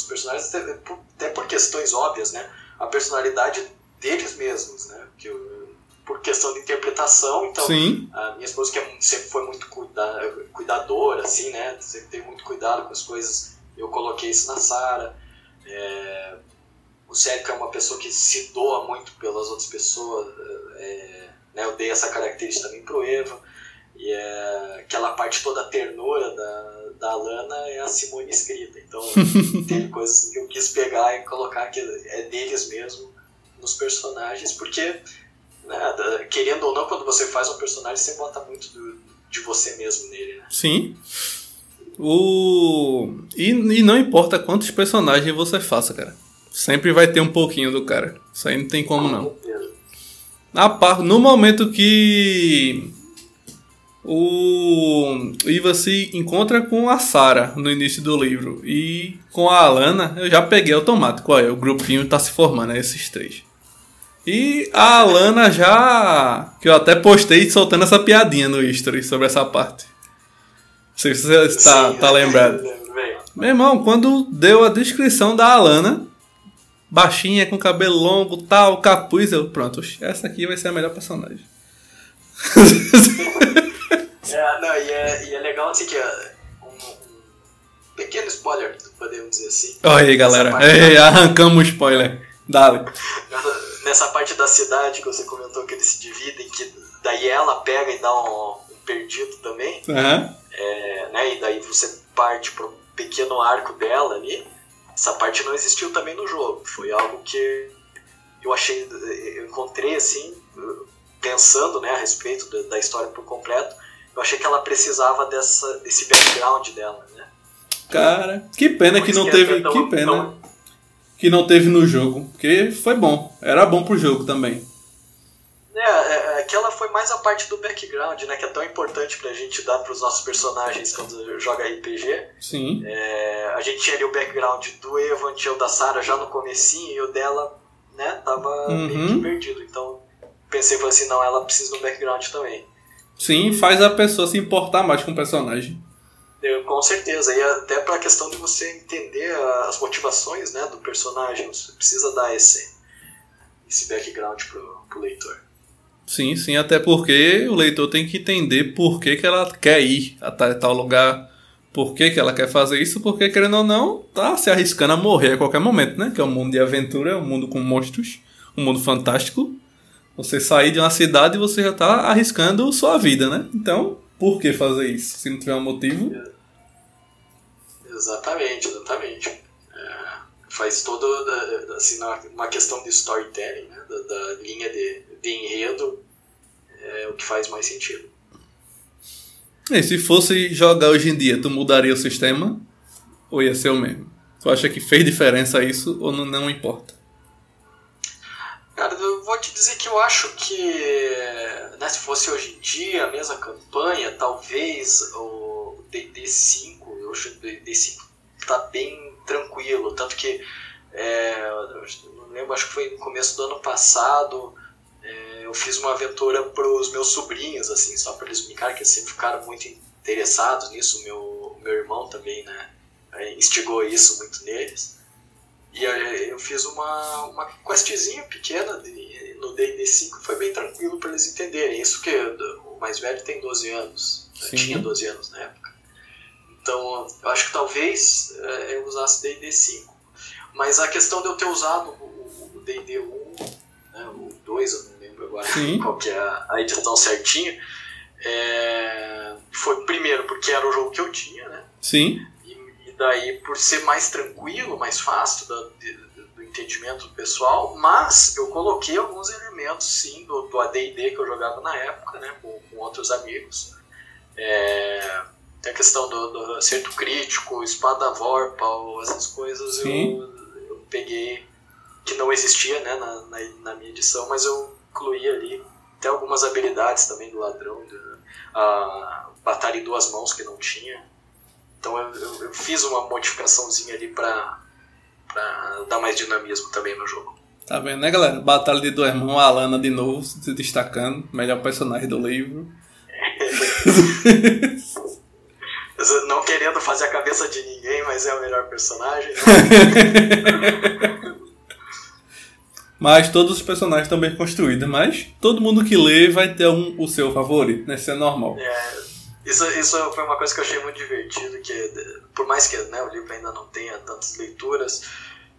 os personagens, até por, questões óbvias, né? A personalidade deles mesmos, né? Que eu, por questão de interpretação, então Sim. a minha esposa que é, sempre foi muito cuida, cuidadora, assim, né? Sempre teve muito cuidado com as coisas. Eu coloquei isso na Sara. É, o Sérgio é uma pessoa que se doa muito pelas outras pessoas. É, né, eu dei essa característica também pro Eva. E é, aquela parte toda a ternura da, da Lana é a Simone escrita. Então tem coisas que eu quis pegar e colocar que é deles mesmo nos personagens, porque, né, querendo ou não, quando você faz um personagem, você bota muito do, de você mesmo nele. Né? Sim. O... E, e não importa quantos personagens você faça, cara. Sempre vai ter um pouquinho do cara. Isso aí não tem como não. A par... No momento que o Iva se encontra com a Sara no início do livro e com a Alana eu já peguei automático, olha, o grupinho tá se formando, é esses três. E a Alana já. que eu até postei soltando essa piadinha no history sobre essa parte. Não sei se você está tá lembrado. Meu irmão, quando deu a descrição da Alana, baixinha, com cabelo longo, tal, capuz, eu, pronto, essa aqui vai ser a melhor personagem. É, não, e é, e é legal assim que é um, um, pequeno spoiler, podemos dizer assim. Olha aí, galera. Ei, da... Arrancamos o spoiler. Dale. Nessa parte da cidade que você comentou que eles se dividem, que daí ela pega e dá um, um perdido também. Uhum. É, né, e daí você parte um pequeno arco dela ali. Essa parte não existiu também no jogo. Foi algo que eu achei, eu encontrei assim, pensando né, a respeito da, da história por completo eu achei que ela precisava dessa, desse background dela, né? Cara, que pena que não que teve. Tão, que pena. Tão... Que não teve no jogo. Porque foi bom. Era bom pro jogo também. É, é, é que ela foi mais a parte do background, né? Que é tão importante pra gente dar pros nossos personagens quando joga RPG. Sim. É, a gente tinha ali o background do Evan, tinha o da Sarah já no comecinho, e o dela, né, tava uhum. meio que perdido. Então pensei, falei assim, não, ela precisa do background também. Sim, faz a pessoa se importar mais com o personagem. Eu, com certeza, e até para a questão de você entender as motivações né, do personagem, você precisa dar esse, esse background pro, pro leitor. Sim, sim, até porque o leitor tem que entender por que, que ela quer ir a tal lugar, por que, que ela quer fazer isso, porque querendo ou não, tá se arriscando a morrer a qualquer momento, né? Que é um mundo de aventura, é um mundo com monstros, um mundo fantástico. Você sair de uma cidade e você já está arriscando sua vida, né? Então, por que fazer isso? Se não tiver um motivo. Exatamente, exatamente. É, faz todo, assim, uma questão de storytelling, né? da, da linha de, de enredo, é o que faz mais sentido. E se fosse jogar hoje em dia, tu mudaria o sistema? Ou ia ser o mesmo? Tu acha que fez diferença isso ou não, não importa? Cara, eu vou te dizer que eu acho que né, se fosse hoje em dia a mesma campanha, talvez o DD5, eu acho que o DD5 tá bem tranquilo, tanto que é, não lembro, acho que foi no começo do ano passado, é, eu fiz uma aventura para os meus sobrinhos, assim, só para eles brincarem, que eles sempre ficaram muito interessados nisso, meu, meu irmão também, né, é, instigou isso muito neles. E eu fiz uma, uma questzinha pequena de, no D&D 5, foi bem tranquilo para eles entenderem. Isso que o mais velho tem 12 anos, né, tinha 12 anos na época. Então, eu acho que talvez é, eu usasse D&D 5. Mas a questão de eu ter usado o D&D 1, né, o 2, eu não lembro agora Sim. qual que é a, a edição certinha, é, foi primeiro porque era o jogo que eu tinha, né? Sim daí por ser mais tranquilo, mais fácil do, do entendimento do pessoal, mas eu coloquei alguns elementos sim do, do AD&D que eu jogava na época, né, com, com outros amigos. É, tem a questão do, do acerto crítico, espada vorpal, essas coisas eu, eu, peguei que não existia né, na, na, na, minha edição, mas eu incluí ali até algumas habilidades também do ladrão, a batalha em duas mãos que não tinha. Então eu, eu, eu fiz uma modificaçãozinha ali pra, pra dar mais dinamismo também no jogo. Tá vendo, né, galera? Batalha de dois irmãos, a Alana de novo se destacando, melhor personagem do livro. Não querendo fazer a cabeça de ninguém, mas é o melhor personagem. Né? mas todos os personagens estão bem construídos, mas todo mundo que lê vai ter um, o seu favorito, né? Isso é normal. É, isso, isso foi uma coisa que eu achei muito divertido, que por mais que né, o livro ainda não tenha tantas leituras,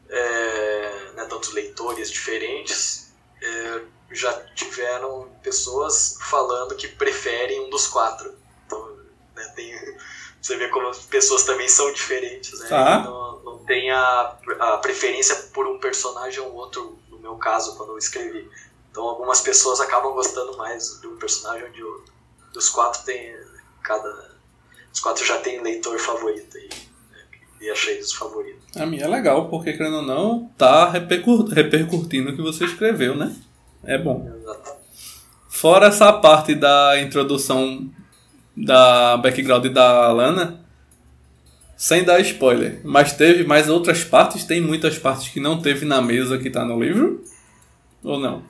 é, né, tantos leitores diferentes, é, já tiveram pessoas falando que preferem um dos quatro. Então, né, tem, você vê como as pessoas também são diferentes, né? Ah. Não, não tem a, a preferência por um personagem ou outro, no meu caso, quando eu escrevi. Então, algumas pessoas acabam gostando mais de um personagem ou de outro. Dos quatro tem cada. Os quatro já tem leitor favorito aí. Né? E achei os favoritos. A minha é legal, porque querendo ou não, tá repercutindo o que você escreveu, né? É bom. Exatamente. Fora essa parte da introdução da background da Lana, sem dar spoiler, mas teve mais outras partes? Tem muitas partes que não teve na mesa que tá no livro? Ou não?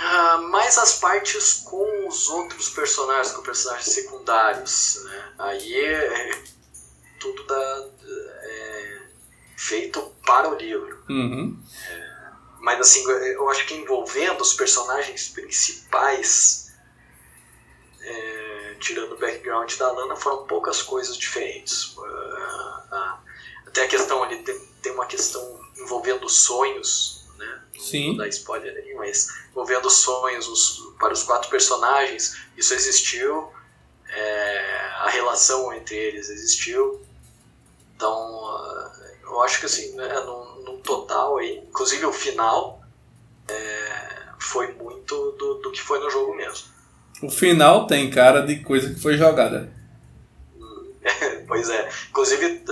Uh, mais as partes com os outros personagens, com personagens secundários. Né? Aí é, é tudo da, é, feito para o livro. Uhum. É, mas assim, eu acho que envolvendo os personagens principais, é, tirando o background da Lana, foram poucas coisas diferentes. Uh, uh, até a questão ali, tem, tem uma questão envolvendo sonhos? Sim. Não dar spoiler aí, mas envolvendo sonhos os, para os quatro personagens, isso existiu, é, a relação entre eles existiu. Então, eu acho que assim, né, no, no total, aí, inclusive o final, é, foi muito do, do que foi no jogo mesmo. O final tem cara de coisa que foi jogada. pois é. Inclusive,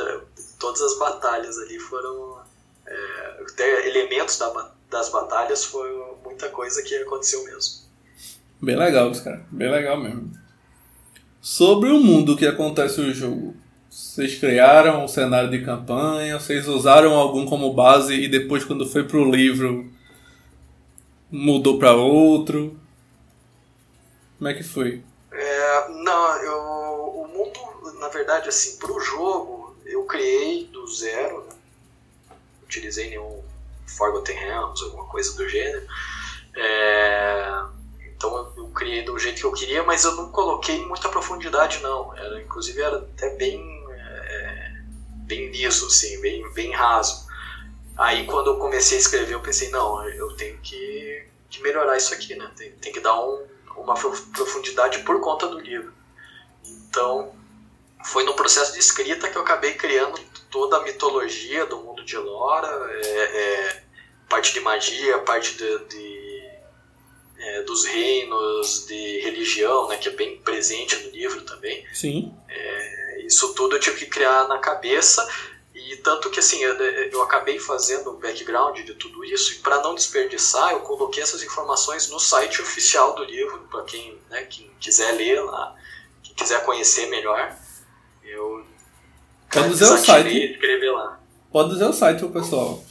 todas as batalhas ali foram é, elementos da, das batalhas foi muita coisa que aconteceu mesmo. Bem legal, cara. Bem legal mesmo. Sobre o mundo que acontece no jogo. Vocês criaram o cenário de campanha? Vocês usaram algum como base e depois, quando foi pro livro, mudou para outro? Como é que foi? É, não, eu, o mundo, na verdade, assim, pro jogo, eu criei do zero, né? utilizei nenhum Forgotten Realms, alguma coisa do gênero. É, então eu criei do jeito que eu queria, mas eu não coloquei muita profundidade não. Era, inclusive era até bem é, bem liso, assim, bem, bem raso. Aí quando eu comecei a escrever eu pensei, não, eu tenho que, que melhorar isso aqui, né? Tem, tem que dar um, um uma profundidade por conta do livro. Então, foi no processo de escrita que eu acabei criando toda a mitologia do mundo de Lora, é, é, parte de magia, parte de, de é, dos reinos, de religião, né, que é bem presente no livro também. Sim. É, isso tudo eu tive que criar na cabeça e tanto que assim, eu, eu acabei fazendo um background de tudo isso, e para não desperdiçar, eu coloquei essas informações no site oficial do livro, para quem, né, quem quiser ler lá, quem quiser conhecer melhor. Eu Pode dizer o site. escrever lá. Pode dizer o site pro pessoal.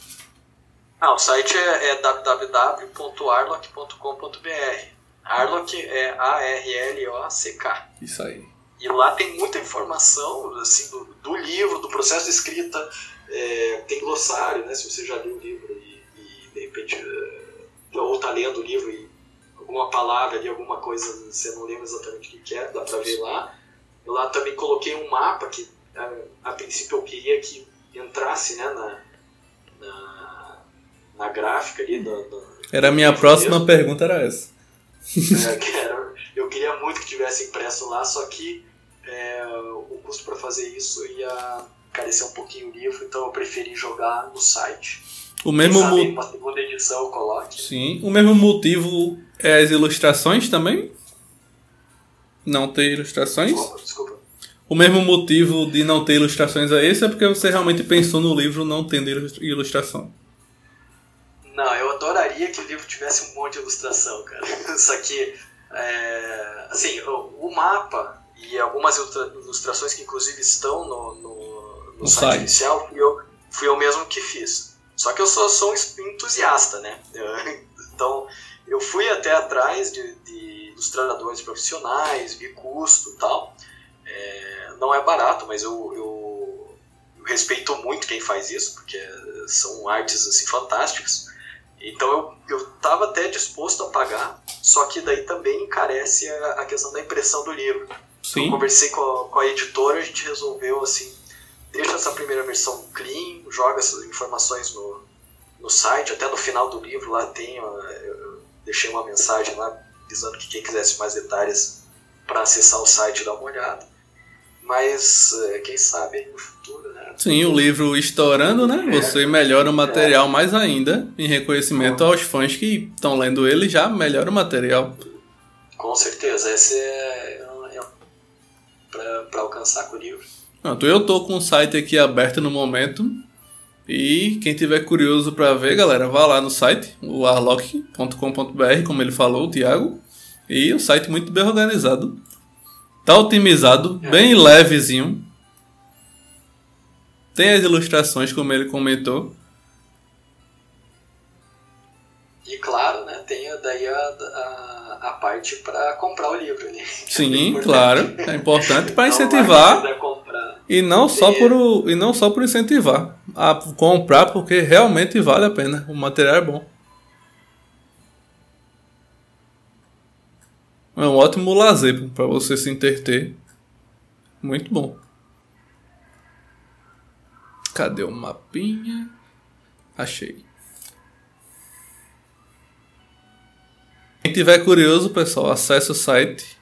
Ah, o site é, é www.arlock.com.br. Arlock é A-R-L-O-C-K. Isso aí. E lá tem muita informação assim, do, do livro, do processo de escrita. É, tem glossário, né? Se você já leu o livro e, e de repente é, ou está lendo o livro e alguma palavra ali, alguma coisa você não lembra exatamente o que é, dá para ver lá. Eu lá também coloquei um mapa que a, a princípio eu queria que entrasse né, na, na, na gráfica ali. Da, da, era a minha próxima mesmo. pergunta, era essa. É, eu queria muito que tivesse impresso lá, só que é, o custo para fazer isso ia carecer um pouquinho o livro, então eu preferi jogar no site. O mesmo sabe, segunda edição eu coloque. Sim, o mesmo motivo é as ilustrações também? Não ter ilustrações? Desculpa, desculpa. O mesmo motivo de não ter ilustrações é esse? É porque você realmente pensou no livro não tendo ilustração? Não, eu adoraria que o livro tivesse um monte de ilustração, cara. Só que, é, assim, o, o, mapa e algumas ilustrações que inclusive estão no, no, no site, site inicial, fui eu, fui eu mesmo que fiz. Só que eu sou, sou um entusiasta, né? então, eu fui até atrás de, de ilustradores profissionais, vi custo e tal. É, não é barato, mas eu, eu, eu, respeito muito quem faz isso, porque são artes assim, fantásticas. Então eu estava até disposto a pagar, só que daí também encarece a, a questão da impressão do livro. Sim. Eu conversei com a, com a editora, a gente resolveu assim, deixa essa primeira versão clean, joga essas informações no, no site, até no final do livro lá tem, eu deixei uma mensagem lá dizendo que quem quisesse mais detalhes para acessar o site dar uma olhada. Mas é, quem sabe no futuro, né? Sim, o livro estourando, né? É. Você melhora o material é. mais ainda, em reconhecimento aos fãs que estão lendo ele, já melhora o material. Com certeza, esse é, é para alcançar com o livro. Pronto, eu tô com o site aqui aberto no momento. E quem tiver curioso para ver, galera, vá lá no site, o arlock.com.br, como ele falou, o Thiago. E o site muito bem organizado. Tá otimizado, é. bem levezinho. Tem as ilustrações, como ele comentou. E claro, né, tem daí a, a, a parte para comprar o livro ali. Sim, é claro. É importante para incentivar. E não, só por o, e não só por incentivar a comprar, porque realmente vale a pena. O material é bom. É um ótimo lazer para você se interter. Muito bom. Cadê o mapinha? Achei. Quem tiver curioso, pessoal, acesse o site.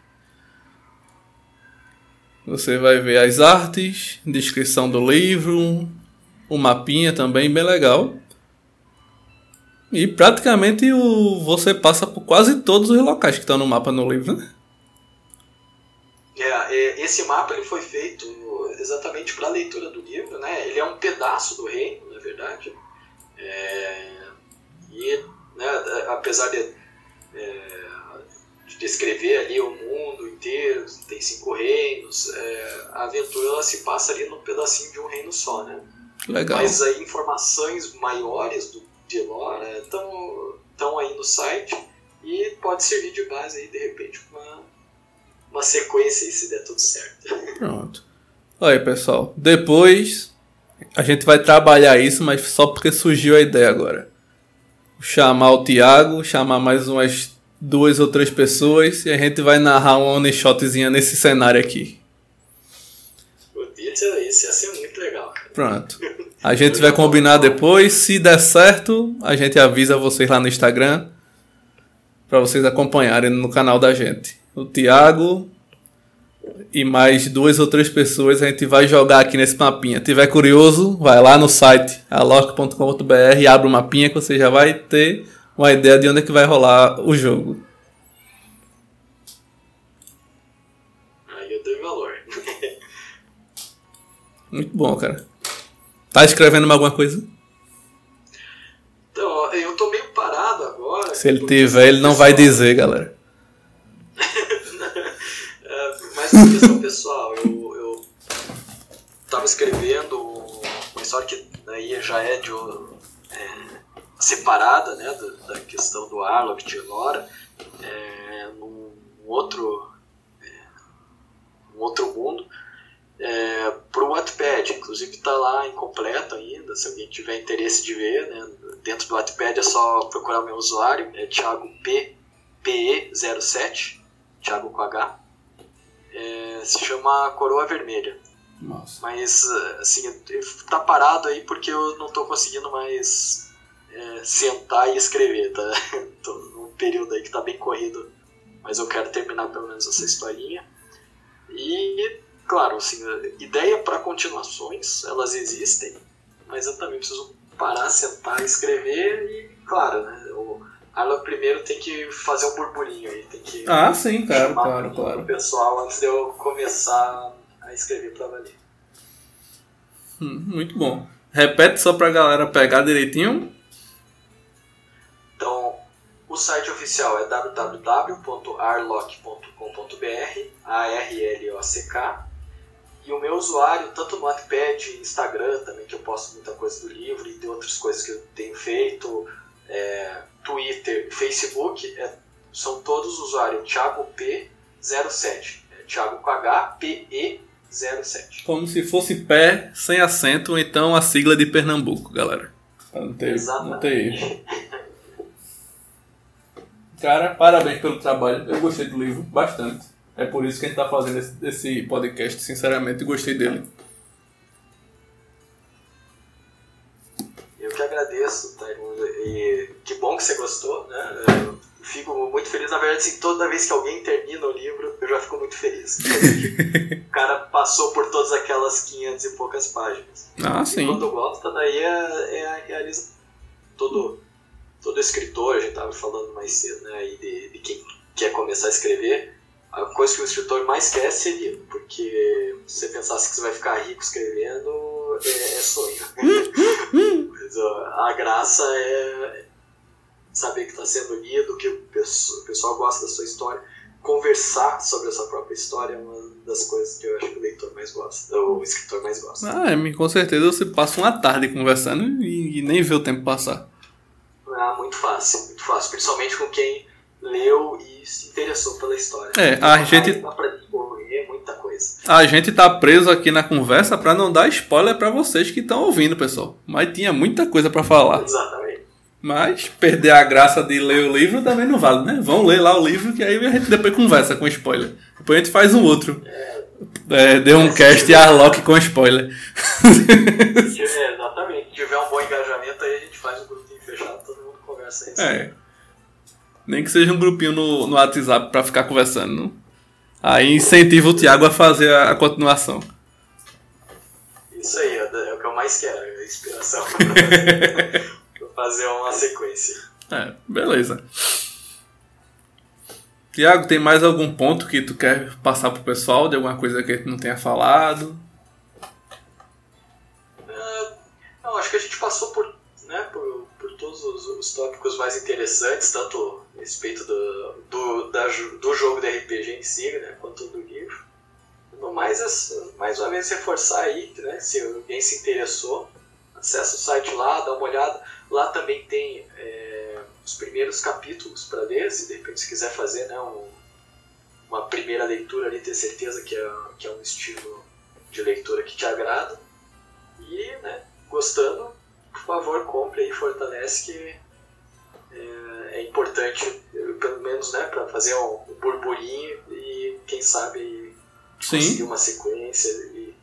Você vai ver as artes, descrição do livro, o mapinha também, bem legal. E praticamente o, você passa por quase todos os locais que estão no mapa no livro, né? É, é, esse mapa ele foi feito exatamente para a leitura do livro, né? Ele é um pedaço do reino, na verdade. É, e, né, apesar de, é, de descrever ali o mundo inteiro, tem cinco reinos, é, a aventura ela se passa ali num pedacinho de um reino só, né? Legal. Mas aí informações maiores do de lore estão né, aí no site e pode servir de base aí de repente uma, uma sequência aí, se der tudo certo. Pronto. Olha pessoal, depois a gente vai trabalhar isso, mas só porque surgiu a ideia agora. Chamar o Thiago, chamar mais umas duas ou três pessoas e a gente vai narrar uma one shotzinha nesse cenário aqui. Isso ia ser muito legal, cara. Pronto. A gente vai combinar depois. Se der certo, a gente avisa vocês lá no Instagram. para vocês acompanharem no canal da gente. O Thiago e mais duas ou três pessoas a gente vai jogar aqui nesse mapinha. Tiver curioso, vai lá no site aloc.com.br e abre o mapinha que você já vai ter uma ideia de onde é que vai rolar o jogo. Aí eu dei valor. Muito bom, cara. Tá escrevendo alguma coisa? Então, eu tô meio parado agora. Se ele tiver, ele não vai dizer, galera. é, mas questão pessoal, eu, eu tava escrevendo uma história que aí já é de separada né, da, da, questão do Arlok de Elora, é, num outro, é, um outro mundo é, para o Wattpad, inclusive está lá incompleto ainda, se alguém tiver interesse de ver, né, dentro do Wattpad é só procurar o meu usuário, é Thiago P, PE07, Thiago com H, é, se chama Coroa Vermelha. Nossa. Mas, assim, tá parado aí porque eu não estou conseguindo mais é, sentar e escrever, tá? tô num período aí que tá bem corrido, mas eu quero terminar pelo menos essa historinha. E claro, assim, ideia para continuações, elas existem, mas eu também preciso parar, sentar, escrever e, claro, né, o Arla primeiro tem que fazer um burburinho aí, tem que ah, sim, claro, claro, claro. o pessoal antes de eu começar a escrever para valer. Hum, muito bom. Repete só para a galera pegar direitinho. O site oficial é www.arlock.com.br, A-R-L-O-C-K, e o meu usuário, tanto no Wattpad, Instagram também, que eu posto muita coisa do livro e de outras coisas que eu tenho feito, é, Twitter, Facebook, é, são todos usuários Thiago P07. É, Thiago com H, PE07. Como se fosse pé sem acento, ou então a sigla de Pernambuco, galera. Não ter, Exatamente. Não erro. Cara, parabéns pelo trabalho. Eu gostei do livro bastante. É por isso que a gente está fazendo esse, esse, podcast, sinceramente, gostei dele. Eu que agradeço, Taigo. E que bom que você gostou, né? Eu fico muito feliz. Na verdade, assim, toda vez que alguém termina o livro, eu já fico muito feliz. o cara passou por todas aquelas 500 e poucas páginas. Ah, sim. E quando gosta, daí é, é a realização. Todo, todo escritor, a gente estava falando mais cedo, né? Aí de, de quem quer começar a escrever a coisa que o escritor mais quer é ser lido, porque se você pensasse que você vai ficar rico escrevendo, é, é sonho. Mas a graça é saber que está sendo lido, que o pessoal gosta da sua história. Conversar sobre a sua própria história é uma das coisas que eu acho que o leitor mais gosta, o escritor mais gosta. Ah, é, com certeza você passa uma tarde conversando e, e nem vê o tempo passar. Ah, muito fácil, muito fácil. Principalmente com quem leu e se interessou pela história. É, a gente. Dá pra desenvolver muita coisa. A gente tá preso aqui na conversa para não dar spoiler para vocês que estão ouvindo, pessoal. Mas tinha muita coisa para falar. Exatamente. Mas perder a graça de ler o livro também não vale, né? Vão ler lá o livro que aí a gente depois conversa com spoiler. Depois a gente faz um outro. É, é deu um cast Arlock com spoiler. É. Nem que seja um grupinho no, no WhatsApp para ficar conversando. Aí incentiva o Thiago a fazer a, a continuação. Isso aí, é, é o que eu mais quero, a inspiração pra fazer uma sequência. É, beleza. Tiago, tem mais algum ponto que tu quer passar pro pessoal de alguma coisa que a gente não tenha falado? Uh, não, acho que a gente passou por, né, por todos os, os tópicos mais interessantes, tanto a respeito do, do, da, do jogo de RPG em si, né, quanto do livro. No mais, mais uma vez reforçar aí, né, se alguém se interessou, acessa o site lá, dá uma olhada. Lá também tem é, os primeiros capítulos para ler, se de repente você quiser fazer né, um, uma primeira leitura ali, ter certeza que é, que é um estilo de leitura que te agrada. E, né, gostando, por favor, compre e fortalece que é, é importante, pelo menos, né, para fazer um, burburinho e quem sabe Sim. conseguir uma sequência e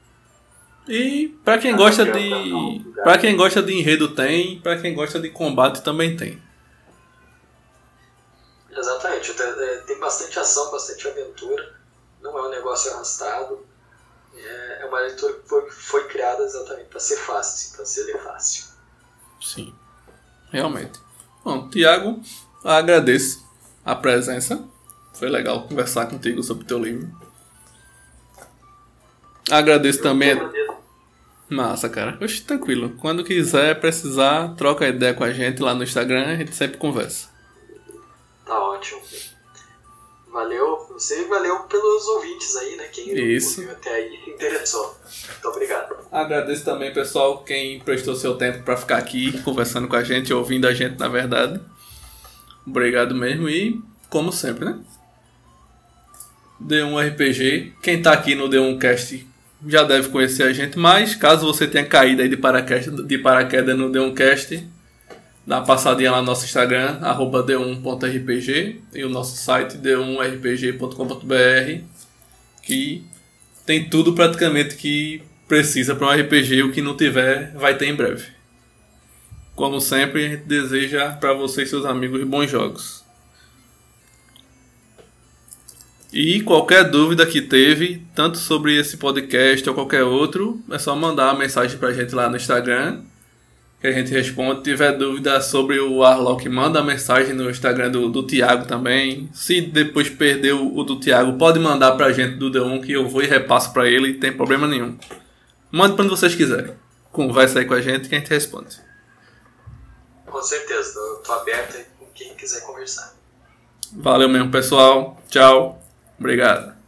E para quem gosta de para quem gosta de enredo tem, para quem gosta de combate também tem. Exatamente. É, tem bastante ação, bastante aventura. Não é um negócio arrastado. É, é uma leitura que foi, foi criada exatamente para ser fácil, para ser ler fácil. Sim, realmente. Bom, Tiago, agradeço a presença. Foi legal conversar contigo sobre o teu livro. Agradeço Eu também. Massa, cara. Oxe, tranquilo. Quando quiser, precisar, troca ideia com a gente lá no Instagram, a gente sempre conversa. Tá ótimo. Valeu você e valeu pelos ouvintes aí, né? Quem Isso. ouviu até aí interessou. Muito obrigado. Agradeço também, pessoal, quem prestou seu tempo para ficar aqui conversando com a gente, ouvindo a gente, na verdade. Obrigado mesmo e, como sempre, né? D1 RPG. Quem tá aqui no D1 Cast já deve conhecer a gente, mas caso você tenha caído aí de paraquedas, de paraquedas no D1 Cast, dá uma passadinha lá no nosso Instagram, arroba d1.rpg e o nosso site d1rpg.com.br que tem tudo praticamente que precisa para um RPG, o que não tiver vai ter em breve. Como sempre, a gente deseja para você e seus amigos bons jogos. E qualquer dúvida que teve, tanto sobre esse podcast ou qualquer outro, é só mandar uma mensagem para a gente lá no Instagram que a gente responde. Se tiver dúvida sobre o Arlock, manda mensagem no Instagram do, do Thiago também. Se depois perder o, do Thiago, pode mandar pra gente do D1 que eu vou e repasso pra ele, tem problema nenhum. Mande onde vocês quiserem. Conversa aí com a gente que a gente responde. Com certeza, eu tô aberto aí com quem quiser conversar. Valeu mesmo, pessoal. Tchau. Obrigado.